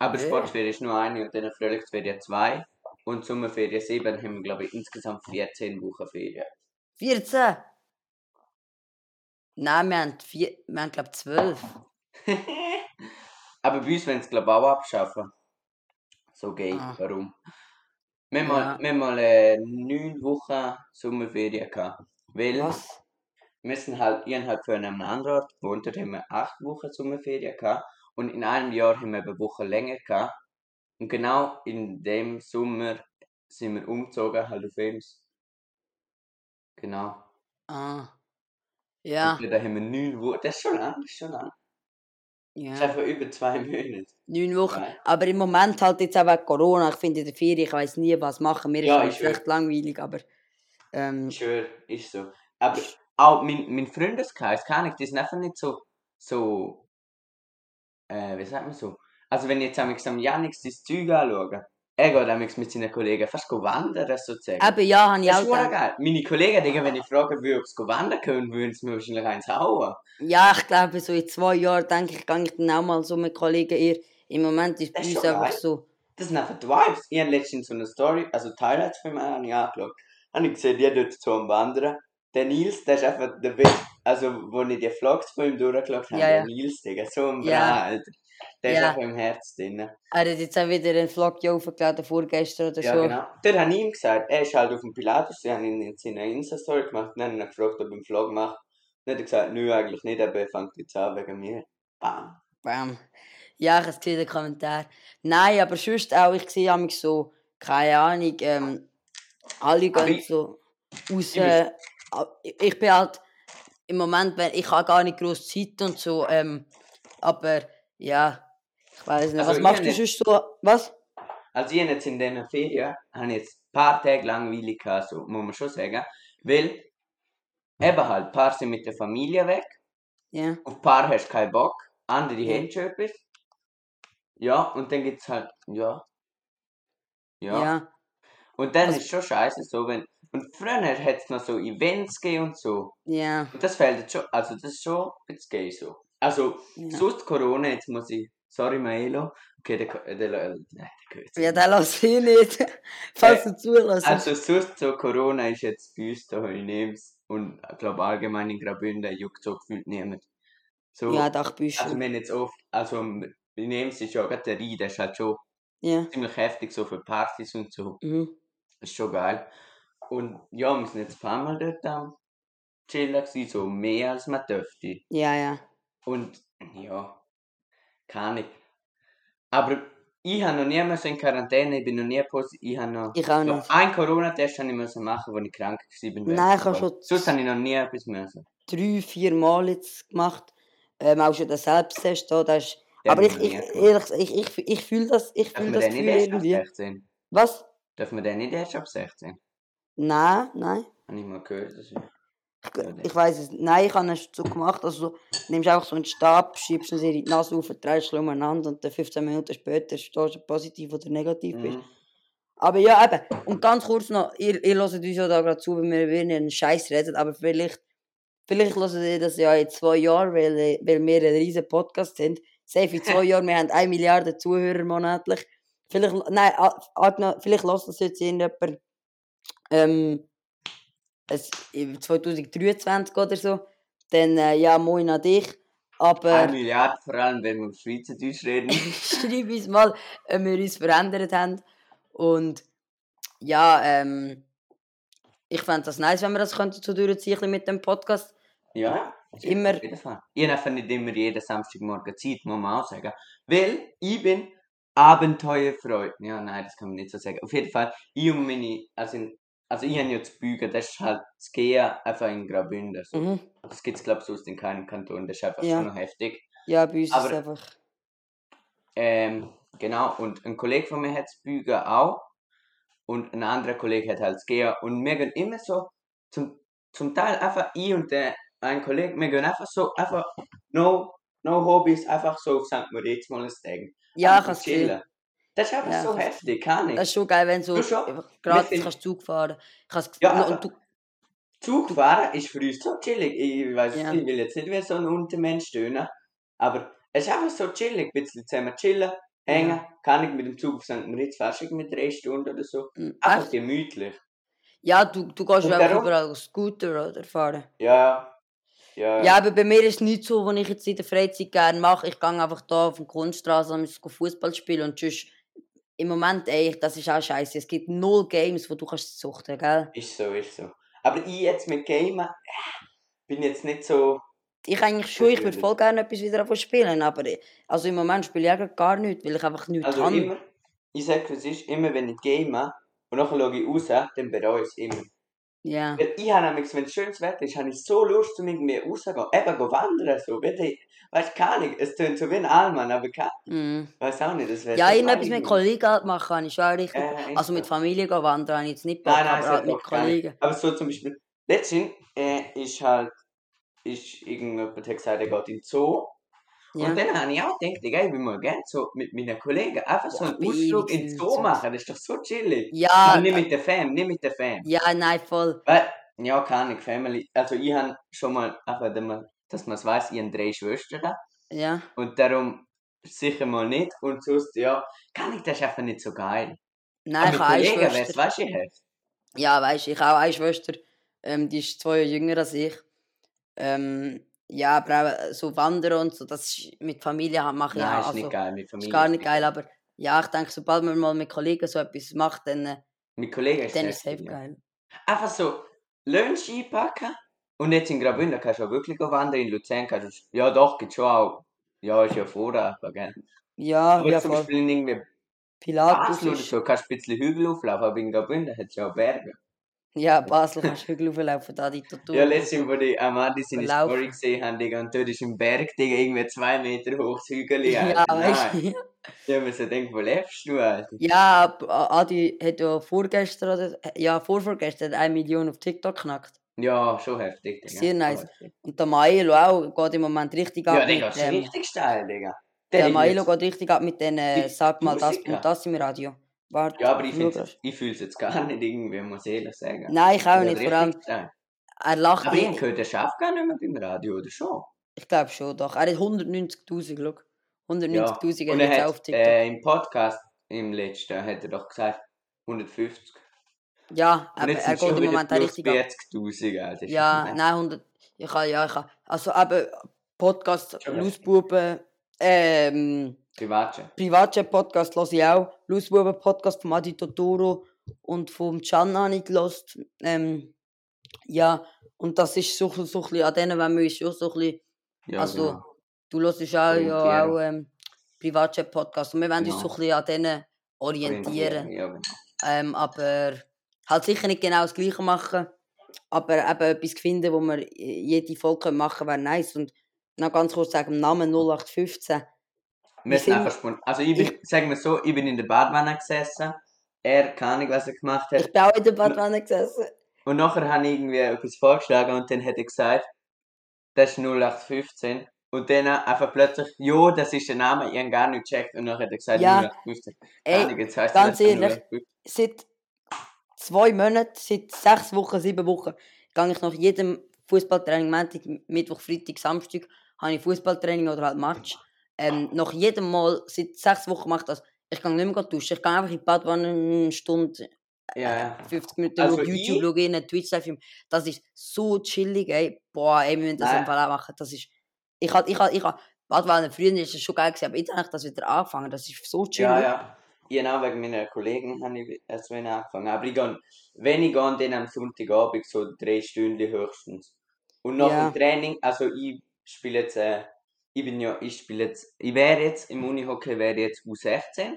Aber Ja. Sportferien ist nur eine und dann Frühlingsferien zwei. Und Sommerferien sieben haben wir, glaube ich, insgesamt 14 Wochen Ferien. 14! Nein, wir haben, vier, wir haben glaube ich 12. Aber bei uns wollen sie glaube ich auch abschaffen. So geht. Ah. Warum? Wir haben mal, Ja. wir haben mal äh, neun Wochen Sommerferien gehabt. Weil Was? wir sind halt, ich habe halt für einen anderen Ort gewohnt, dort haben wir acht Wochen Sommerferien gehabt. Und in einem Jahr haben wir eine Woche länger gehabt. Und genau in dem Sommer sind wir umgezogen, halt auf Ems. Genau. Ah. Ja, Und da haben wir neun Wochen. Das ist schon lang, das ist schon lang. Das ist ja. einfach über zwei Monate. Neun Wochen. Nein. Aber im Moment halt jetzt auch wegen Corona. Ich finde in der Ferien, ich weiß nie, was machen. Mir Ja, ist ich es recht langweilig, aber. Ähm, Ich schwöre, ist so. Aber auch mein, mein Freundeskreis, keine Ahnung, die sind einfach nicht so, so, äh, wie sagt man so? Also wenn ich jetzt am am Janik sein Zeug anschaue, er geht amigs mit seinen Kollegen fast wandern, sozusagen. eben, ja, habe ich Das auch ist gedacht. geil. Meine Kollegen, Digga, wenn ich fragen würde, ob sie wandern können, würden sie mir wahrscheinlich eins hauen. Ja, ich glaube, so in zwei Jahren, denke ich, gehe ich dann auch mal so mit Kollegen eher. Im Moment ist bei uns einfach geil. so. Das sind einfach die Vibes. Ich habe letztens so eine Story, also Highlights von mir habe ich angeschaut. Habe ich gesehen, die dort so am Wandern. Der Nils, der ist einfach der Beste. Also, wo ich die Vlogs von ihm durchgeschaut habe, Ja, der ja. Nils, Digga, so ein Ja. Alter. Der ist Ja. einfach im Herz drin. Er hat jetzt auch wieder einen Vlog ja aufgeladen, vorgestern oder Ja, so. genau. Dort habe ich ihm gesagt, er ist halt auf dem Pilatus, sie haben ihn in seiner Insta-Story gemacht, dann ich ihn gefragt, ob er einen Vlog macht. Dann hat er gesagt, nö, eigentlich nicht, aber er fängt jetzt an wegen mir. Bam. Bam. Ja, ich habe es gesehen, den Kommentar. Nein, aber sonst auch, ich sehe mich so, keine Ahnung, ähm, alle gehen ich- so raus. ich Äh, ich bin halt im Moment, wenn- ich habe gar nicht groß Zeit und so, ähm, aber ja, ich weiß nicht. Also Was machst du nicht- sonst so? Was? Also ich jetzt in diesen Ferien, habe jetzt ein paar Tage langweilig gehabt, so, muss man schon sagen. Weil, eben halt, ein paar sind mit der Familie weg, Ja. auf ein paar hast du keinen Bock, andere Ja. haben schon etwas. Ja, und dann gibt es halt, ja. Ja. Ja. Und dann Also- ist schon scheiße so, wenn. Und früher hat es noch so Events gegeben und so. Ja. Und das fällt jetzt schon, also das ist schon jetzt gay so. Also, Ja. sonst Corona, jetzt muss ich, sorry Maelo, okay, der, der, der, der, der gehört Ja, den lass ich nicht. Falls du zulässt. Also sonst so Corona ist jetzt bei uns da in Ems und ich glaube allgemein in Graubünden juckt so gefühlt niemand. So, ja, doch, bist also du. wir haben jetzt oft, also in Ems ist ja gerade der Rhein, der ist halt schon Ja. ziemlich heftig so für Partys und so. Mhm. Das ist schon geil. Und ja, wir sind jetzt ein paar Mal dort am chillen gewesen, so mehr als man dürfte. Ja, ja. Und ja, kann ich. Aber ich habe noch nie mehr so in Quarantäne, ich bin noch nie positiv, ich habe noch... Ich auch Noch nicht. einen Corona-Test habe ich müssen machen, als ich krank war. Nein, ich habe schon Sonst habe ich noch nie etwas müssen. drei, vier Mal jetzt gemacht. Ähm, auch schon den Selbsttest da. Das ist, Den aber ich, ich, ehrlich, gesagt, ich, ich, ich fühle das, ich Darf fühl man das den nicht Gefühl erst ab irgendwie. 16? Was? Darf man den nicht erst ab 16? Nein, nein. Habe ich mal gehört. Das ist... Ich, ich weiß es. Nein, ich habe es so gemacht. Also, du nimmst auch so einen Stab, schiebst ihn dir in die Nase auf, drehst ihn umeinander und dann 15 Minuten später stehst du positiv oder negativ bist. Mhm. Aber ja, eben. Und ganz kurz noch, ihr, ihr hört uns ja da gerade zu, wenn wir über einen Scheiß reden, aber vielleicht, vielleicht hört ihr das ja in zwei Jahren, weil, weil wir ein riesen Podcast sind. Safe in zwei Jahren, wir haben 1 Milliarde Zuhörer monatlich. Vielleicht, nein, vielleicht lässt das jetzt irgendjemand ähm, es, im 2023 oder so. Dann, äh, ja, moin an dich. Aber Eine Milliarde, vor allem wenn wir auf Schweizerdeutsch reden. schreib uns mal, ob wir uns verändert haben. Und ja, ähm, ich fände das nice, wenn wir das könnten so durchziehen mit dem Podcast. Ja, Immer- Auf jeden Fall. Ich habe einfach nicht immer jeden Samstagmorgen Zeit, muss man auch sagen. Weil ich bin Abenteuerfreude. Ja, nein, das kann man nicht so sagen. Auf jeden Fall, ich und meine, also, also ich habe ja zu bügen, das ist halt das Gehen einfach in Graubünden. So. Mhm. Das gibt es, glaube ich, sonst in keinem Kanton. Das ist einfach Ja. schon heftig. Ja, bei uns ist es Aber- einfach. Ähm, genau, und ein Kollege von mir hat das Bügen auch. Und ein anderer Kollege hat halt das Gehen. Und wir gehen immer so, zum, zum Teil einfach ich und der, ein Kollege, wir gehen einfach so, einfach, no, no Hobbys, einfach so auf St. Moritz mal ein Tag. Ja, gesehen. chillen. Das ist einfach Ja, so heftig, kann ich. Das ist schon geil, wenn so Du schon? gratis kannst Zug fahren. Ich has Ja, aber- und du, Zug fahren ist für uns so chillig. Ich weiß, Ja. ich will jetzt nicht wie so ein Untermensch tönen, aber es ist einfach so chillig. Ein bisschen zusammen chillen, hängen. Kann ich mit dem Zug auf St. Moritz fast irgendwie drei Stunden oder so. Mm, Einfach echt? gemütlich. Ja, du, du gehst Und ja darum- überall auf Scooter oder fahren. Ja. Ja. Ja, aber bei mir ist es nicht so, was ich jetzt in der Freizeit gerne mache. Ich gehe einfach da auf die Kunststraße und Fußball spielen und sonst im Moment, ey, das ist auch scheiße. Es gibt null Games, wo du kannst suchten, gell? Ist so, ist so. Aber ich jetzt mit Gamen äh, bin jetzt nicht so. Ich eigentlich schon, ich würde voll gerne etwas wieder davon spielen, aber also im Moment spiele ich gar nichts, weil ich einfach nichts Also kann. immer, ich sag es ist, immer wenn ich game und nachher schaue ich raus, dann bereue ich es immer. Ja. Weil ich habe nämlich, wenn es schönes Wetter ist, habe ich so Lust, um irgendwie rauszugehen. Eben, go wandern, so. Weißt du, keine Ahnung, es tönt so wie ein Allmann, aber kann, Mhm. weiß auch nicht, das wäre Ja, irgendetwas geil mit Kollegen machen kann ich schon richtig. Äh, Also mit. Familie gehen wandern habe ich jetzt nicht Bock, Nein, nein, aber halt mit. Kollegen. Aber so zum Beispiel, letztens äh, ist halt, ist irgendjemand hat gesagt, er geht in den Zoo. Ja. Und dann habe ich auch gedacht, ich will mal gerne so mit meinen Kollegen einfach so Boah, einen ich bin Ausflug ewig in den in Zoo Zoos. machen, das ist doch so chillig. Ja, Aber nicht mit der Fam, nicht mit der Fam. ja, nein, voll. Weil, ja, keine Family. Also ich habe schon mal, einfach, dass man es weiss, ich habe drei Schwestern. Ja. Und darum sicher mal nicht. Und sonst, ja, kann ich das einfach nicht so geil. Nein, ich Aber habe eine Schwester. weißt ich hätte. Ja, weißt du, ich habe auch eine Schwester. Ähm, die ist zwei Jahre jünger als ich. Ähm, ja, aber auch so wandern und so, das ist mit Familie mache ich Nein, auch. ist Also, nicht geil mit Familie. ist gar nicht geil, aber ja, ich denke, sobald man mal mit Kollegen so etwas macht, dann, äh, Mit Kollegen ist dann es ist es safe ja. geil. Einfach so Lunch einpacken und jetzt in Graubünden kannst du auch wirklich wandern, in Luzern kannst du, ja doch, geht schon auch, ja, ist ja vorher, aber gell. Ja, Aber ja, zum. Beispiel in irgendwie Pilatus Basel oder ist. so kannst du ein bisschen Hügel auflaufen, aber in Graubünden hat es ja auch Berge. Ja, Basel kannst du Hügel auflaufen, da die Tattoo. Ja, letztens, wo die Amadi seine Verlaufen. Story gesehen haben, Digga, und dort ist ein Berg, Digga, irgendwie zwei Meter hoch, das Hügel, Ja, weißt du. Hab mir so gedacht, wo lebst du, Alter? Ja, Adi hat ja vorgestern oder ja, vorvorgestern eine Million auf TikTok geknackt. Ja, schon heftig, Digga. Sehr nice. Und der Maelo auch geht im Moment richtig ab. Ja, Digga, mit, ist richtig steil, Digga. der hat Maelo geht richtig ab mit den äh, Sag mal das und das im Radio. Warte, Ja, aber ich, fühle es jetzt gar nicht irgendwie, muss ich ehrlich sagen. Nein, ich auch nicht. Vor allem, er lacht Aber ich gehört, der schafft gar nicht mehr beim Radio, oder schon? Ich glaube schon, doch. Er hat 190.000, schau. 190.000 Ja. hat Und er jetzt auch auf hat TikTok. äh, im Podcast, im letzten, hat er doch gesagt, 150. ja, aber er geht im Moment richtig ab. 40'000, Alter. Das ist Ja, nein, 100. Ich kann, ja, ich kann. Also eben, Podcast. Lausbuben, ähm, Privatjet. Privatchat-Podcast höre ich auch. Lausbuben-Podcast von Adi Totoro und vom Can habe ich gelost. Ähm, ja, und das ist so, so ein bisschen, an denen wenn wir uns schon so ein bisschen, Ja, also, genau. du hörst auch, ja, Orientieren. auch ähm, Privatchat-Podcast und wir wollen uns Genau. so ein bisschen an denen orientieren. Ja, genau. Ähm, aber halt sicher nicht genau das Gleiche machen. Aber eben etwas finden, wo wir jede Folge machen können, wäre nice. Und noch ganz kurz sagen, im Namen 0815. Wir sind einfach spontan. Also ich bin, sagen wir so, ich bin in der Badwanne gesessen. Er, keine Ahnung, was er gemacht hat. Ich bin auch in der Badwanne gesessen. Und nachher habe ich irgendwie etwas vorgeschlagen und dann hat er gesagt, das ist 0815. Und dann einfach plötzlich, jo, das ist der Name, ich habe gar nicht gecheckt. Und nachher hat er gesagt, Ja. 0815. Ey, Keine Ahnung, jetzt heisst ganz ehrlich, 0815. seit zwei Monaten, seit sechs Wochen, sieben Wochen, gehe ich nach jedem Fußballtraining, Montag, Mittwoch, Freitag, Samstag, habe ich Fußballtraining oder halt Match. Ähm, nach jedem Mal, seit sechs Wochen mache ich das. Ich gehe nicht mehr duschen. Ich gehe einfach in die Badwanne eine Stunde, Ja, ja. 50 Minuten Also auf YouTube ich- schauen, einen Twitch-Livestream. Das ist so chillig, ey. Boah, ey, wir müssen das Fall auch machen. Das ist Ich hatte, ich hatte, ich hatte, warte, weil früher ist es schon geil gewesen, aber jetzt habe ich das wieder angefangen. Das ist so chill. Ja, ja. Genau, wegen meiner Kollegen habe ich erst wieder angefangen. Aber ich gehe, wenn ich gehe, dann am Sonntagabend so drei Stunden höchstens. Und nach Ja. dem Training, also ich spiele jetzt, äh, ich bin ja, ich spiele jetzt, ich wäre jetzt im Unihockey wäre jetzt U16.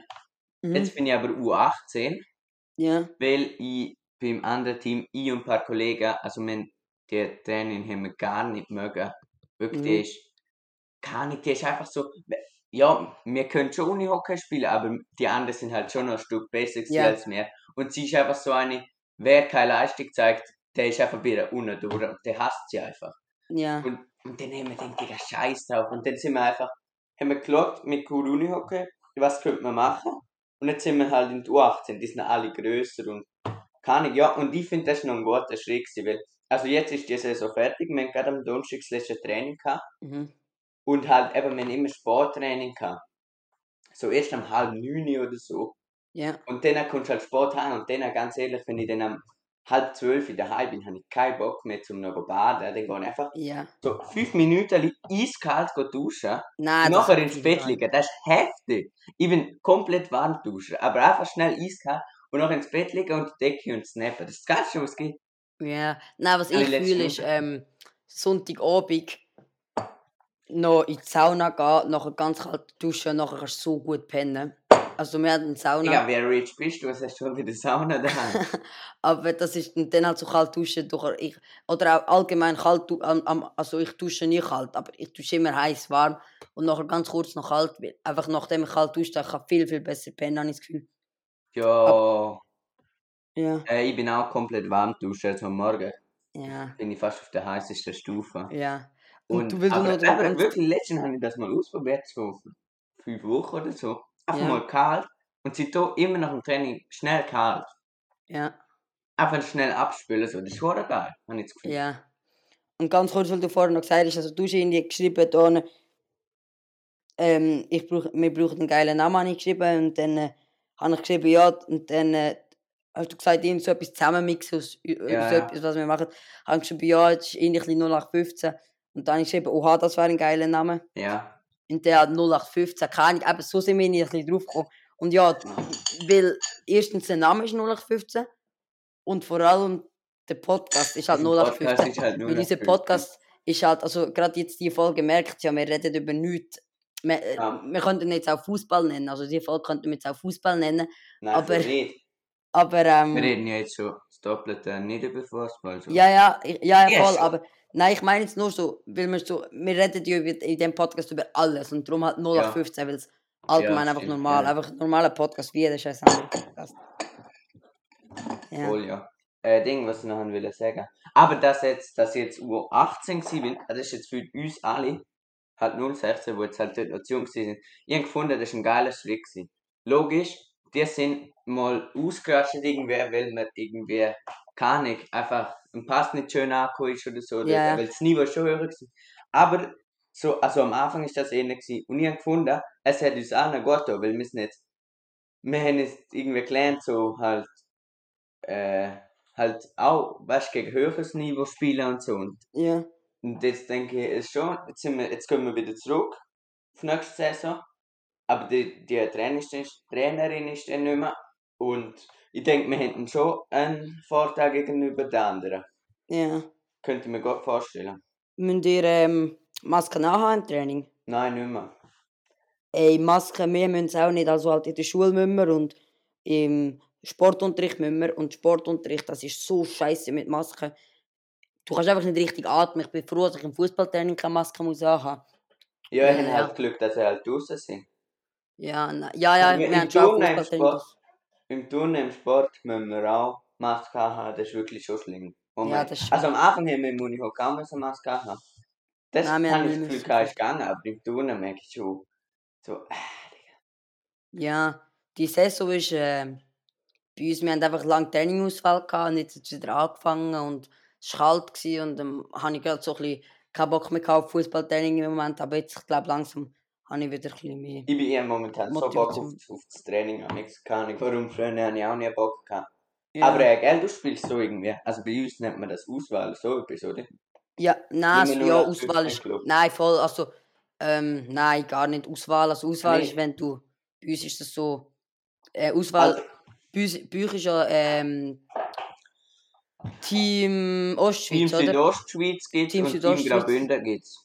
Mhm. Jetzt bin ich aber U18, Ja. weil ich beim anderen Team, ich und ein paar Kollegen, also wir, die Training haben wir gar nicht mögen. Wirklich, Mhm. die ist, gar nicht, die ist einfach so, ja, wir können schon Unihockey spielen, aber die anderen sind halt schon noch ein Stück besser Ja. als wir. Und sie ist einfach so eine, wer keine Leistung zeigt, der ist einfach wieder unten durch und der hasst sie einfach. Ja. Und, und dann haben wir gedacht, Digga, scheiß drauf. Und dann sind wir einfach, haben wir geschaut mit cool Unihockey, was könnte man machen. Und jetzt sind wir halt in die U18, die sind alle grösser und kann ich, ja, und ich finde, das ist noch ein guter Schritt gewesen, weil, also jetzt ist die Saison fertig, wir haben gerade am Donnerstag das letzte Training gehabt Mhm. und halt eben, wir haben immer Sporttraining gehabt. So erst um halb neun oder so. Ja. Und dann kommst du halt Sport haben und dann, ganz ehrlich, wenn ich dann um halb zwölf in daheim bin, habe ich keinen Bock mehr zum noch baden. Dann gehe ich einfach Ja. so fünf Minuten eiskalt duschen Nein, nachher ins Bett liegen. Das ist heftig. Ich bin komplett warm duschen, aber einfach schnell eiskalt und nachher ins Bett liegen und die Decke und snappen. Das ist das Geilste, was es gibt. Ja. Nein, was ich ich fühle, ist ähm, Sonntagabend noch in die Sauna gehen, nachher ganz kalt duschen, nachher kannst du so gut pennen. Also wir hatten Sauna. Ja, wer rich bist du? Was hast du schon wieder Sauna daheim? Aber das ist dann halt so kalt duschen durch ich oder auch allgemein kalt also ich dusche nie kalt, aber ich dusche immer heiß warm und nachher ganz kurz noch kalt. Einfach nachdem ich kalt dusche, ich kann viel viel besser pennen, habe ich das Gefühl. ja, Ja, äh, ich bin auch komplett warm duschen. Also am Morgen ja, bin ich fast auf der heißesten Stufe. ja. Und, du willst aber, noch den aber ganzen- wirklich, letztens habe ich das mal ausprobiert, so fünf Wochen oder so. Einfach Ja. mal kalt. Und sie tun immer nach dem Training schnell kalt. ja, Einfach schnell abspülen, so. Das ist schon geil, habe ich das Gefühl. ja. Und ganz kurz, weil du vorhin noch gesagt hast, also du hast irgendwie geschrieben, da, ähm, ich brauch, wir brauchen einen geilen Namen, habe ich geschrieben und dann äh, habe ich geschrieben, ja, und dann äh, hast du gesagt, irgend so etwas zusammenmixen aus Ja, so etwas, was wir machen. Habe ich geschrieben, ja, es ist ähnlich wie 0815 und dann ich geschrieben, oha, das wäre ein geiler Name. Ja. Und der hat 0815, keine Ahnung, eben so sind wir nicht ein drauf gekommen. Und ja, weil erstens der Name ist 0815 und vor allem der Podcast ist halt Unser Podcast 0815. ist halt Weil dieser 0815. Podcast ist halt, also gerade jetzt die Folge merkt ja, wir reden über nichts. Wir, Ja. wir könnten jetzt auch Fußball nennen, also die Folge könnten wir jetzt auch Fußball nennen, Nein, aber- so nicht. aber ähm, Wir reden ja jetzt schon das Doppelte nicht über Fußball. So. ja, ja, ja, ja, Ja, voll, schon. aber nein, ich meine jetzt nur so, weil wir so, wir reden ja über, in dem Podcast über alles und darum halt 0815, weil es allgemein einfach stimmt, normal, ja. einfach ein normaler Podcast, wie jeder scheiß andere Podcast. Ja, Voll, ja. Äh, Ding, was ich noch will sagen. Aber dass jetzt, dass jetzt U18 gewesen das ist jetzt für uns alle, halt 016, wo jetzt halt dort noch zu jung sind. Ich habe gefunden, das ist ein geiler Schritt gewesen. Logisch, die sind mal ausgerastet irgendwie, weil man irgendwie, keine Ahnung, einfach ein Pass nicht schön angekommen ist oder so, oder, Ja, weil das Niveau schon höher war. Aber, so, also am Anfang ist das ähnlich gewesen. Und ich habe gefunden, es hat uns allen gut getan, weil wir sind jetzt, wir haben jetzt irgendwie gelernt, so halt, äh, halt auch, weißt gegen höheres Niveau spielen und so. Und, ja, und jetzt denke ich, es schon, jetzt, sind wir, jetzt kommen wir wieder zurück auf nächste Saison. Aber die, die Trainerin ist, Trainerin ist dann nicht mehr. Und ich denke, wir hätten schon einen Vorteil gegenüber den anderen. ja. Könnte ich mir gut vorstellen. Müsst ihr ähm, Masken anhaben im Training? Nein, nicht mehr. Ey, Masken, wir müssen es auch nicht. Also halt in der Schule müssen wir und im Sportunterricht müssen wir. Und Sportunterricht, das ist so scheiße mit Masken. Du kannst einfach nicht richtig atmen. Ich bin froh, dass ich im Fußballtraining keine Maske muss anhaben. Ja, ich Ja, habe halt Glück, dass sie halt draußen sind. Ja, nein. ja, ja, wir im haben schon auch Turnen, im Fußballtraining. Sport- Im Turnen, im Sport müssen wir auch Maske haben, das ist wirklich schon schlimm. Ja, also am Anfang haben wir im Unihockey auch eine Maske haben. Das Nein, wir habe ich das nicht Gefühl, kein ist gegangen, aber im Turnen merke ich schon so, äh, Ja, die Saison ist äh, bei uns, wir haben einfach lange Trainingausfall gehabt und jetzt hat es wieder angefangen und es war kalt gewesen und dann habe ich gerade so ein bisschen keinen Bock mehr auf Fußballtraining im Moment, aber jetzt, ich glaube, langsam habe ich wieder ein bisschen mehr. ich bin eher momentan so Bock auf, Motivation. auf das Training, habe nichts keine Ahnung, warum früher habe ich auch nie Bock gehabt. Ja. Aber äh, gell, du spielst so irgendwie, also bei uns nennt man das Auswahl, so etwas, oder? Ja, nein, also, ja, Auswahl ist. 15 Club. Nein, voll. Also, ähm, nein, gar nicht Auswahl. Also, Auswahl Nee. ist, wenn du. Bei uns ist das so. Äh, Auswahl. Also, bei, uns, bei euch ist ja ähm, Team Team Ostschweiz, oder? Südostschweiz gibt Team und Team Südostschweiz. Graubünden gibt es.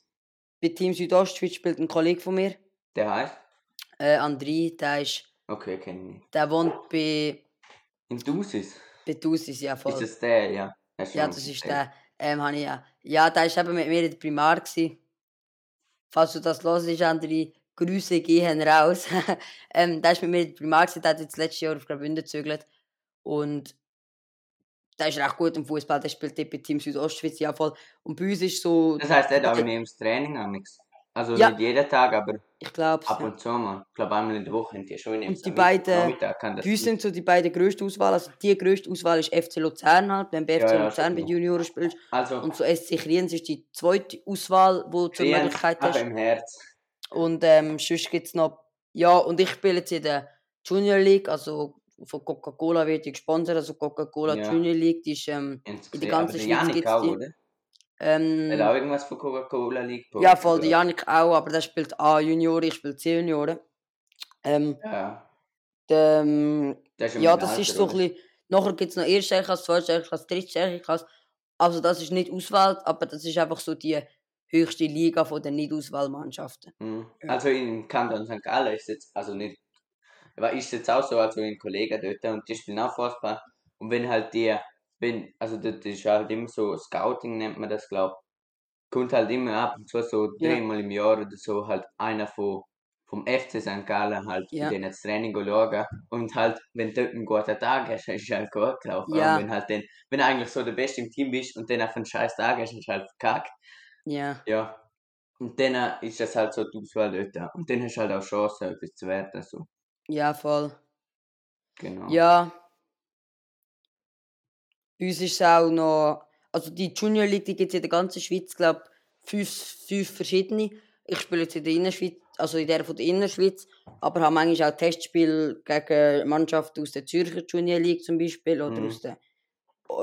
Bei Team Südostschweiz spielt ein Kollege von mir, Der heißt? äh, André, der, ist, Okay, kenne ich nicht. der wohnt bei, In Dusis? bei Dusis, ja voll. Ist das der, ja? Du Ja, das ist erzählt. der. Ähm, ich ja. Ja, der war eben mit mir in der Primar. Gewesen. Falls du das hörst, André, Grüße gehen raus. ähm, der war mit mir in der Primar, gewesen, der hat jetzt letztes Jahr auf Graubünden gezögert. Und der ist recht gut im Fußball, der spielt bei Team Südostschweiz, ja voll. Und bei uns ist so, Das heisst, er darf nicht ins Training amix. Also Ja. nicht jeden Tag, aber ab und zu mal. Ich glaube einmal in der Woche haben die schon Und die beiden- Bei uns sind so die beiden grössten Auswahl. Also die grösste Auswahl ist FC Luzern halt, wenn du bei FC ja, Luzern bei Junioren spielst. Also, Und so SC Kriens ist die zweite Auswahl, wo du zur Möglichkeit hast. im Herz. Und ähm, sonst gibt es noch. Ja, und ich spiele jetzt in der Junior League, also von Coca-Cola wird die gesponsert, also Coca-Cola Ja. Junior League, die ist ähm, In der ganzen Schweiz Janik gibt's auch, die. oder? Hat ähm auch irgendwas von Coca-Cola League ja voll, der? Janik auch, aber der spielt A Junioren, ich spiele C Junioren. Ähm, Ja, der, ähm, das ist ja, das Alter, ist so ein oder? bisschen. Nachher gibt es noch erste Klasse, zweite Klasse, dritte Klasse. Also das ist nicht Auswahl, aber das ist einfach so die höchste Liga von den Nicht-Auswahlmannschaften. Mhm. Ja. Also in Kanton St. Gallen ist jetzt, also nicht, aber ist jetzt auch so, also ein Kollege dort und die spielen auch Fußball. Und wenn halt die, wenn, also das ist halt immer so, Scouting nennt man das, glaub kommt halt immer ab und zu so Ja. dreimal im Jahr oder so halt einer von, vom FC St. Gallen halt Ja. den das Training schauen. Und halt, wenn du einen guten Tag hast, ist halt gut gelaufen. Ja. Und wenn halt dann, wenn du eigentlich so der Beste im Team bist und dann auf einen scheiß Tag hast, ist halt verkackt. Ja, Ja. Und dann äh, ist das halt so die Auswahl dort. Und dann hast du halt auch Chancen, etwas zu werden. So. Ja, voll. Genau. Ja. Bei uns ist es auch noch. Also die Junior League gibt es in der ganzen Schweiz, glaube ich, fünf, fünf verschiedene. Ich spiele jetzt in der Innerschweiz, also in der von der Innerschweiz, aber habe manchmal auch Testspiele gegen Mannschaften aus der Zürcher Junior League zum Beispiel oder Mhm. aus der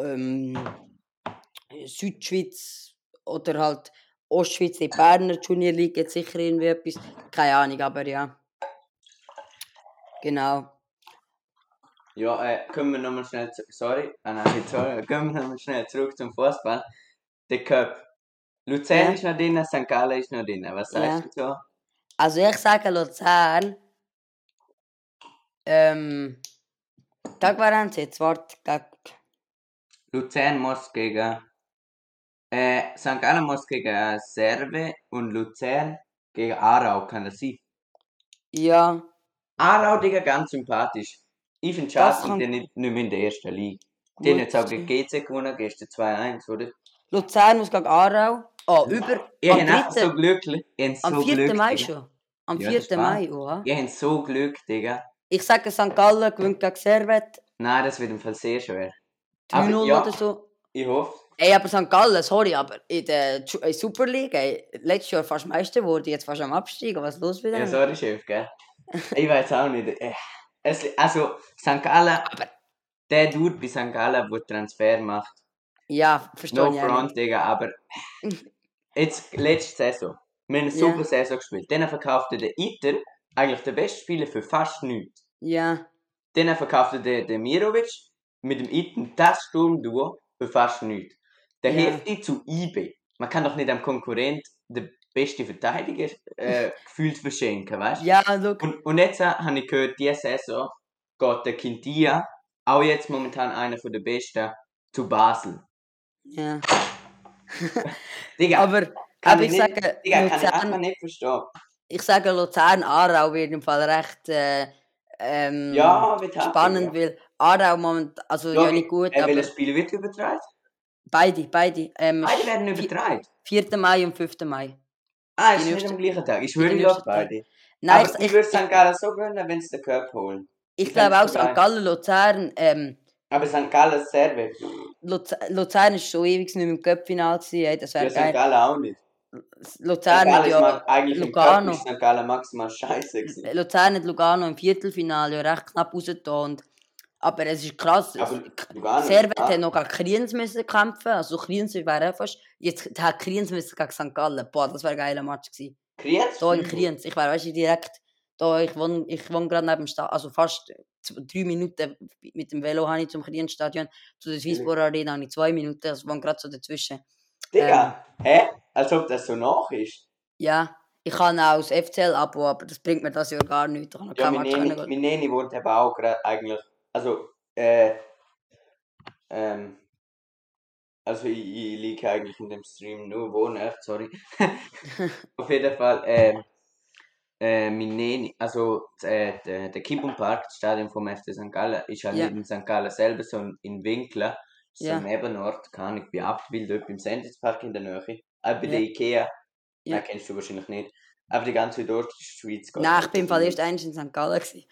ähm, Südschweiz oder halt Ostschweiz, die Berner Junior League jetzt sicher irgendwie etwas. Keine Ahnung, aber ja. Genau. Ja, äh, kommen wir nochmal schnell zu, sorry, ah nein, nicht sorry, kommen wir nochmal schnell zurück zum Fußball. Der Cup. Luzern Ja. ist noch drin, St. Gallen ist noch drin. Was sagst Ja. du so? Also ich sage Luzern. Ähm. Wer haben sie jetzt? Gegen. Luzern muss gegen. Äh, St. Gallen muss gegen Serve und Luzern gegen Aarau, kann das sein? Ja. Aarau, Digga, ganz sympathisch. Ich finde schade, kann- die nicht, nicht mehr in der ersten Liga. Die haben jetzt auch gegen GC gewonnen, gestern 2-1, oder? Luzern muss gegen Aarau. Oh, über. Ihr habt so 3. glücklich. Am so 4. Glück, Mai Digga. schon. Am Ja, 4. das war- Mai, oha. Ihr habt so Glück, Digga. Ich sage St. Gallen gewinnt gegen Servet. Nein, das wird im Fall sehr schwer. 3-0 Aber ja. oder so. Ich hoffe. Ey, aber St. Gallen, sorry, aber in der Ju- Super League, ey, letztes Jahr fast Meister wurde, jetzt fast am Absteigen. Was ist los mit Ja, sorry, Chef, gell? Ich weiß auch nicht. Äh, Es, also, St. Gallen, Aber- der Dude bei St. Gallen, der Transfer macht. Ja, verstehe No ich auch front. Digga, aber jetzt, letzte Saison, wir haben eine Ja. super Saison gespielt. Dann verkaufte der Iter eigentlich den besten Spieler für fast nichts. Ja, Dann verkaufte der, der Mirovic mit dem Iten das Sturmduo für fast nichts. Der Ja. Hefti zu IB. Man kann doch nicht am Konkurrent den besten Verteidiger äh, gefühlt verschenken, weißt du? ja, look. Und, und jetzt äh, habe ich gehört, diese Saison geht der Quintia, auch jetzt momentan einer von der besten, zu Basel. Ja. Digga, Aber, kann aber ich ich nicht- sage, Digga, kann ich einfach Luzern, nicht verstehen. ich sage Luzern, Aarau wird im Fall recht äh, ähm, Ja, spannend, weil Aarau moment, also ja, nicht gut, Äh, aber welches Spiel wird übertragen? beide, beide. Ähm, Beide werden übertragen. 4. Mai und 5. Mai. Ah, ist nicht am gleichen Tag. Ich nächste glaube beide. Nein, Aber ich, ich würde St. Gallen so gönnen, wenn sie den Cup holen. ich ich glaube auch. St. Gallen, Luzern, ähm, Aber St. Gallen Serve. Luzern, Luzern ist schon ewig nicht mehr im Cup-Final das Ja, wäre St. geil. Gallen auch nicht. St. Luzern hat ja, eigentlich Lugano. im Cup ist St. Gallen maximal scheiße. Luzern hat Lugano im Viertelfinale ja recht knapp rausgetan und Aber es ist krass. Aber nicht. Servet Ah. hat noch gegen Kriens müssen kämpfen. Also Kriens wäre fast. Jetzt hat Kriens müssen gegen St. Gallen. Boah, das wäre ein geiler Match gewesen. Kriens? Da in Kriens. Ich wäre, weißt du, direkt. Da, ich wohne, ich wohne gerade neben dem Stadion. Also fast drei Minuten mit dem Velo habe ich zum Kriens-Stadion. Zu der Swisspor Arena habe ich zwei Minuten. Also ich wohne gerade so dazwischen. Digga, hä? Als ob das so nach ist. Ja, ich habe auch das FCL-Abo, aber das bringt mir das ja gar nicht. Ich Ja, kein mein Match Neni, können. mein Neni wohnt eben auch gerade eigentlich. Also, äh. Ähm. Also, ich, ich liege eigentlich in dem Stream nur Wohnort, sorry. Auf jeden Fall, ähm. Äh, mein Neni, also äh, der, der Park, das Stadion vom FC St. Gallen, ist halt Ja. nicht in St. Gallen selber, sondern in Winkler. So Ja. am Nebenort, kann ich bin abgebildet, dort beim Sendungspark in der Nähe. Auch bei Ja. der Ikea, Ja. den kennst du wahrscheinlich nicht. Aber die ganze südordische Schweiz geht Nein, ich bin im Fall erst eins in St. Gallen. Gewesen.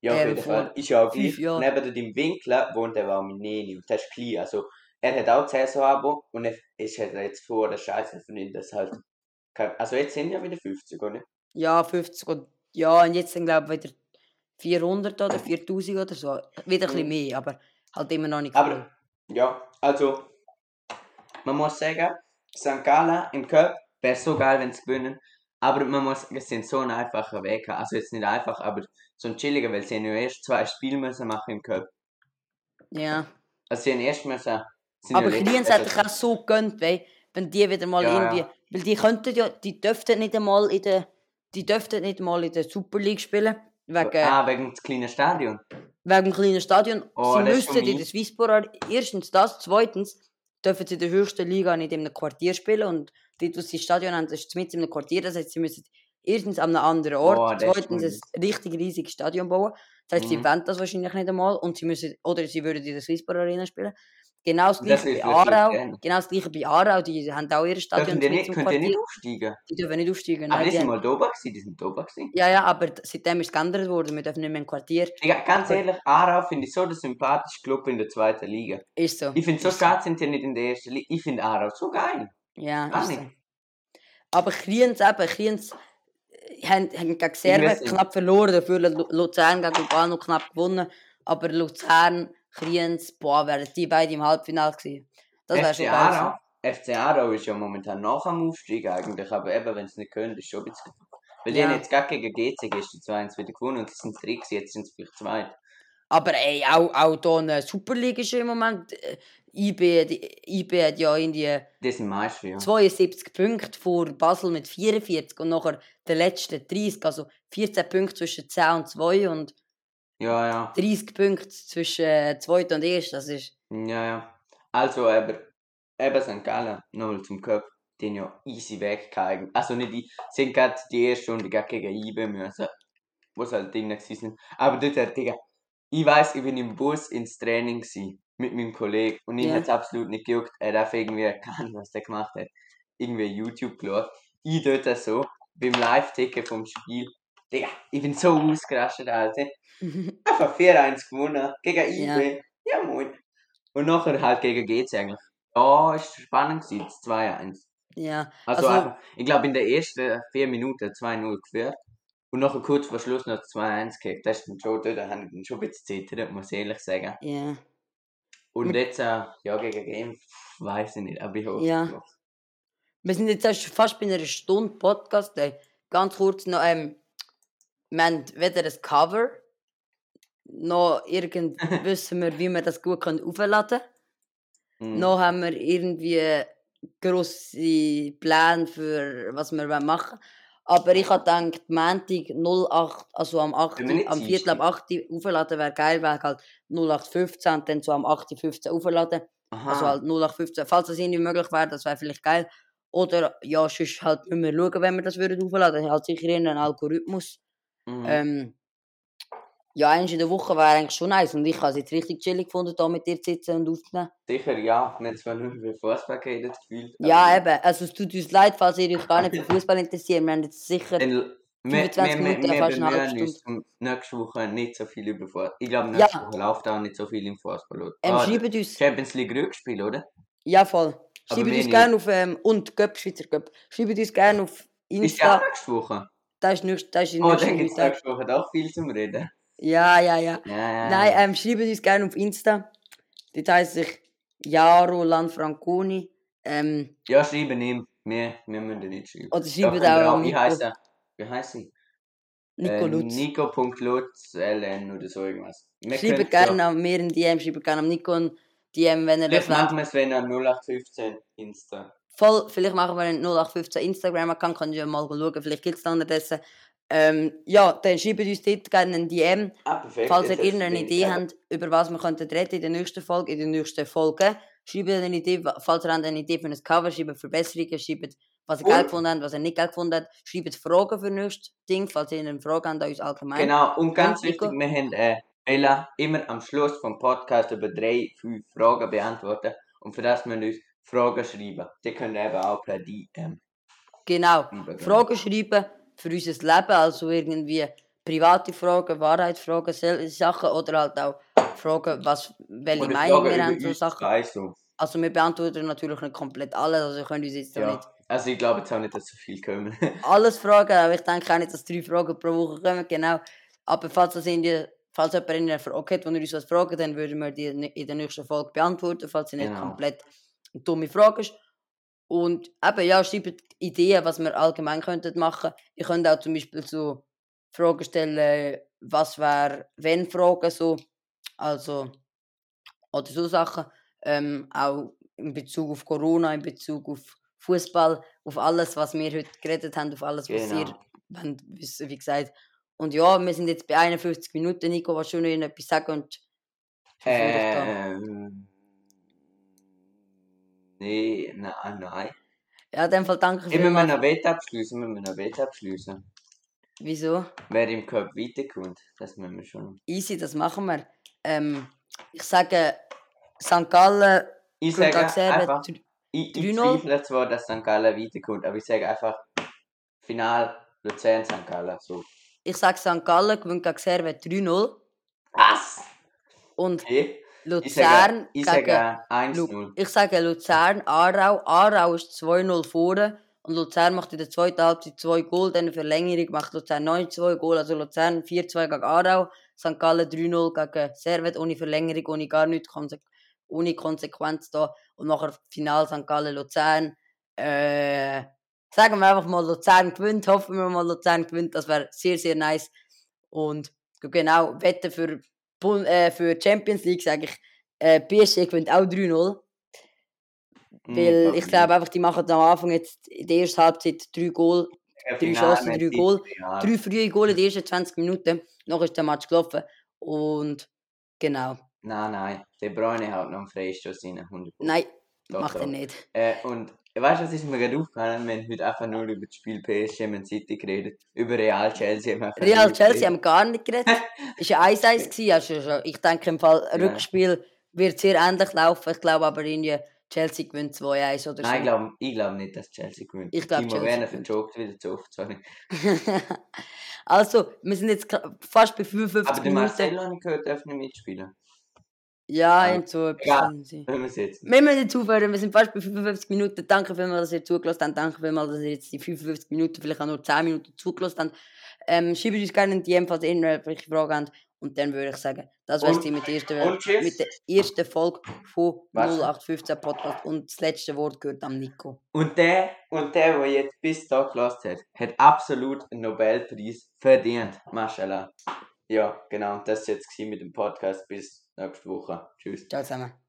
Ja, auf ähm, jeden vor Fall. Ist ja auch gleich. Neben dem Winkel wohnt er auch mein Neni und das ist klein. Also, er hat auch Saison-Abo und er ist halt jetzt vor der Scheiße von ihm, das halt. Also, jetzt sind ja wieder 50, oder? Ja, 50 und ja, und jetzt sind glaube ich wieder 400 oder 4000 oder so. Wieder ein bisschen Mhm. mehr, aber halt immer noch nicht Aber- viel. Ja, also, man muss sagen, St. Gallen im Cup wäre so geil, wenn sie gewinnen. Aber man muss sagen, es sind so ein einfacher Weg. Also, jetzt nicht einfach, aber so ein chilliger, weil sie haben ja erst zwei Spiele müssen machen im Cup. Ja. Also, sie haben erst müssen. sind Aber ja letztes Kriens Jahr- hätte ich auch so gegönnt, weil, wenn die wieder mal Ja, irgendwie. ja. Weil die könnten ja, die dürften nicht einmal in der. Die dürften nicht mal in der Super League spielen. Wegen, Ah, wegen des kleinen Stadion. wegen dem kleinen Stadion. Oh, sie müssten in der Ar- erstens das, zweitens dürfen sie in der höchsten Liga nicht in einem Quartier spielen und dort, wo sie das Stadion haben, ist mit in einem Quartier, das heißt, sie müssen erstens an einem anderen Ort, Oh, das zweitens ein richtig riesiges Stadion bauen, das heißt, sie Mhm. wollen das wahrscheinlich nicht einmal und sie müssen, oder sie würden in der Swisspor Arena spielen. Genau das Das gleiche ist bei Aarau, gerne. genau das gleiche bei Aarau, die haben auch ihre Stadion die nicht, können die nicht aufsteigen? die dürfen nicht aufsteigen. Aber nein, die sind mal da oben gewesen, die sind da oben gewesen. ja, ja, aber seitdem ist es geändert worden, wir dürfen nicht mehr im Quartier, Digga, ganz ehrlich, Aarau finde ich so der sympathische Club in der zweiten Liga. ist so. Ich finde so schade, sind die nicht in der ersten Liga. Ich finde Aarau so geil. Ja, Gar ist nicht. so. Aber Kriens eben, Kriens haben, haben gegen Servet knapp verloren, dafür Lu- Luzern gegen Lugano knapp gewonnen. Aber Luzern, Kriens, boah, wären die beide im Halbfinale gewesen. Das wäre schon geil. FC Aarau ist ja momentan nach am Aufstieg eigentlich, aber eben, wenn sie nicht können, ist schon ein bisschen... Weil die Ja. haben jetzt gerade gegen GC gestern 2-1 wieder gewonnen und sie sind drei jetzt sind sie vielleicht zwei. Aber ey, auch, auch hier eine Superliga ist im Moment. Äh, IB, die, IB hat ja irgendwie Die sind Meister, ja. 72 Punkte vor Basel mit 44 und nachher der letzte 30, also 14 Punkte zwischen 10 und 2 und Ja, ja. 30 Punkte zwischen äh, 2 und 1. Das ist. Ja, ja. Also, aber eben St. Gallen, nochmal zum die haben ja easy weggehauen. Also nicht die, haben gerade die erste Runde gegen IB müssen, wo sie halt gewesen sind. Aber dort hat, Digga, ich weiss, ich bin im Bus ins Training gewesen, mit meinem Kollegen und ihm Ja. hat es absolut nicht gejuckt. Er hat einfach irgendwie erkannt, was der gemacht hat. Irgendwie YouTube geschaut. Ich dort so, beim Live-Ticken vom Spiel. Digga, ich bin so ausgerastet, Alter. Einfach 4-1 gewonnen gegen IB. Ja. moin. Und nachher halt gegen GC eigentlich. Ja, ist spannend gewesen, das 2-1. ja. Also, Also- einfach, ich glaube in der ersten 4 Minuten 2-0 geführt. Und nachher kurz vor Schluss noch 2-1 gekriegt. Das ist dann schon, dort habe ich dann schon ein bisschen zittert, muss ich ehrlich sagen. Ja. Und jetzt, äh, ja, gegen Genf, weiß ich nicht, aber ich hoffe Ja. noch. Wir sind jetzt erst fast bei einer Stunde Podcast. Ey. Ganz kurz noch, ähm, wir haben weder ein Cover, noch irgend wissen wir, wie wir das gut können aufladen können. Mhm. Noch haben wir irgendwie grosse Pläne für was wir wollen machen Aber ich habe gedacht, Montag 08, also am 8, Können wir nicht am Viertel ab 8 aufladen wäre geil, wäre halt 0815 und dann so am 8.15 aufladen. Aha. Also halt 0815, falls das irgendwie möglich wäre, das wäre vielleicht geil. Oder ja, sonst halt müssen wir schauen, wenn wir das würden aufladen. Halt sicher in einen Algorithmus. mhm. Ähm, ja, eins in der Woche wäre eigentlich schon nice. Und ich habe es jetzt richtig chillig gefunden, da mit dir zu sitzen und aufzunehmen. Sicher, ja. Wir haben zwar nur über Fußball geredet gefühlt. Ja, aber eben. Also es tut uns leid, falls ihr euch gar nicht für Fußball interessiert. Wir haben jetzt sicher. Dann, wir, 25 wir, Minuten, wir fast eine halbe um nächste Woche nicht so viel über Fußball. Ich glaube, Ja. nächste Woche läuft auch nicht so viel im Fußball. oder? Ähm, Ah, schreibt uns. Champions League Rückspiel, oder? Ja, voll. Schreibt uns nicht. gerne auf. Ähm, und Göpp, Schweizer Göpp. Schreibt uns gerne auf Ist ja Insta. auch nächste Woche. Das ist, nicht, das ist in Oh, nächsten dann gibt es nächste Woche doch viel zum Reden. Ja, ja, ja. Ja, ja, Nein, ja. ähm, schreibt uns gerne auf Insta. Dort heisst ich Jaro Lanfranconi. Ähm, Ja, schreiben ihm. Wir, wir müssen nicht schreiben. oder Ja, könnt ihr auch Wie heißt er? Wie heißt sie? Nico Äh, Lutz. Nico.lutz LN oder so irgendwas. Wir Schreibt könnt- gerne ja. an mir in DM, schreibt gerne an Nico ein DM, wenn das Vielleicht machen wir es, wenn er 0815 Insta. Voll, vielleicht machen wir einen 0815 Instagram-Account, könnt ihr mal schauen, vielleicht gibt es da unterdessen. Ähm, ja, dann schreibt uns dort gerne ein DM, Ah, falls ihr irgendeine Idee gegeben. habt, über was wir könnten reden in der nächsten Folge, in der nächsten Folge. Schreibt eine Idee, falls ihr eine Idee für ein Cover, schreibt Verbesserungen, schreibt, was ihr Und- geil gefunden habt, was ihr nicht geil gefunden habt. Schreibt Fragen für nächstes Ding, falls ihr eine Frage habt an uns allgemein. Genau, und ganz Nico? wichtig, wir haben äh, Bella immer am Schluss vom Podcast über drei, fünf Fragen beantworten. Und für das müssen wir uns Fragen schreiben. Die können eben auch per DM Genau. Fragen schreiben für unser Leben, also irgendwie private Fragen, Wahrheitsfragen, solche Sachen oder halt auch Fragen, was, welche Oder Meinung Fragen wir haben, so uns Sachen. so. Also wir beantworten natürlich nicht komplett alles, also könnt uns jetzt Ja. nicht Also ich glaube jetzt auch nicht, dass so viel kommen. alles fragen, aber ich denke auch nicht, dass drei Fragen pro Woche kommen, genau. Aber falls das in die, falls jemand in der Frage hat, wo ihr uns was fragt, dann würden wir die in der nächsten Folge beantworten, falls sie nicht Genau. komplett eine dumme Frage ist. Und eben, ja, schreibt Ideen, was wir allgemein könnten machen. Ihr könnt auch zum Beispiel so Fragen stellen, was wäre, wenn Fragen so. Also, oder so Sachen. Ähm, auch in Bezug auf Corona, in Bezug auf Fußball, auf alles, was wir heute geredet haben, auf alles, was ihr Genau. wollt wissen, wie gesagt. Und ja, wir sind jetzt bei 51 Minuten. Nico, was schon noch etwas sagen und. Ähm. Nee, nein, nein. Ja, in dem Fall danke Ich will vielmals. noch Wette abschließen, wir müssen noch Wette abschließen. Wieso? Wer im Cup weiterkommt, das müssen wir schon. Easy, das machen wir. Ähm, ich sage, St. Gallen, Ich sage einfach, ich, ich 3-0. zweifle zwar, dass St. Gallen weiterkommt, aber ich sage einfach, Final Luzern St. Gallen. So. ich sage St. Gallen gewinnt gegen Serve 3-0 Was? und Okay. Ich Luzern sage, ich sage Lu 1-0. ich sage Luzern, Aarau. Aarau ist 2-0 vorne. Und Luzern macht in der zweiten Halbzeit 2 Goal. Dann in der Verlängerung macht Luzern 9-2 Goal. Also Luzern 4-2 gegen Aarau. St. Gallen 3-0 gegen Servet. Ohne Verlängerung, ohne gar nichts. Ohne Konsequenz da. Und nachher Final St. Gallen Luzern. Äh, sagen wir einfach mal, Luzern gewinnt. Hoffen wir mal, Luzern gewinnt. Das wäre sehr, sehr nice. Und genau, Wette für, äh, für Champions League sage ich, äh, PSG gewinnt auch 3-0. Hm, Weil ich glaube einfach, die machen am Anfang jetzt in der ersten Halbzeit drei Goal, drei Chancen, drei Goal, drei frühe Goal in den ersten 20 Minuten. Noch ist der Match gelaufen. Und genau. Nein, nein. De Bruyne haut noch einen Freistoß rein. 100 Nein, macht er nicht. Äh, und weißt du, was ist mir gerade aufgefallen? Wir haben heute einfach nur über das Spiel PSG Man City geredet. Über Real Chelsea haben wir einfach Real Chelsea haben wir gar nicht geredet. Es war ein 1-1. gewesen, Also ich denke, im Fall. Rückspiel wird sehr ähnlich laufen. Ich glaube aber irgendwie Chelsea gewinnt 2-1 oder so. Nein, ich glaube ich glaub nicht, dass Chelsea gewinnt. Ich glaub, Timo Werner verjoggt wieder zu oft. Sorry. also, wir sind jetzt fast bei 55 Aber der Minuten. Marcelo habe ich gehört, darf nicht mitspielen. Ja, Ja. und so etwas. können sie. Hören wir jetzt. Wir müssen jetzt aufhören, wir sind fast bei 55 Minuten. Danke vielmals, dass ihr zugelassen habt. Danke vielmals, dass ihr jetzt die 55 Minuten, vielleicht auch nur 10 Minuten zugelassen habt. Ähm, schreibt uns gerne in die DM, falls ihr irgendwelche Fragen habt. Und dann würde ich sagen, das war Und- es mit, der ersten- mit der ersten Folge von Was? 0815 Podcast. Und das letzte Wort gehört am Nico. Und der, und der, der jetzt bis da gelassen hat, hat absolut einen Nobelpreis verdient. Mashallah. Ja, genau. Das war jetzt mit dem Podcast. Bis nächste Woche. Tschüss. Ciao zusammen.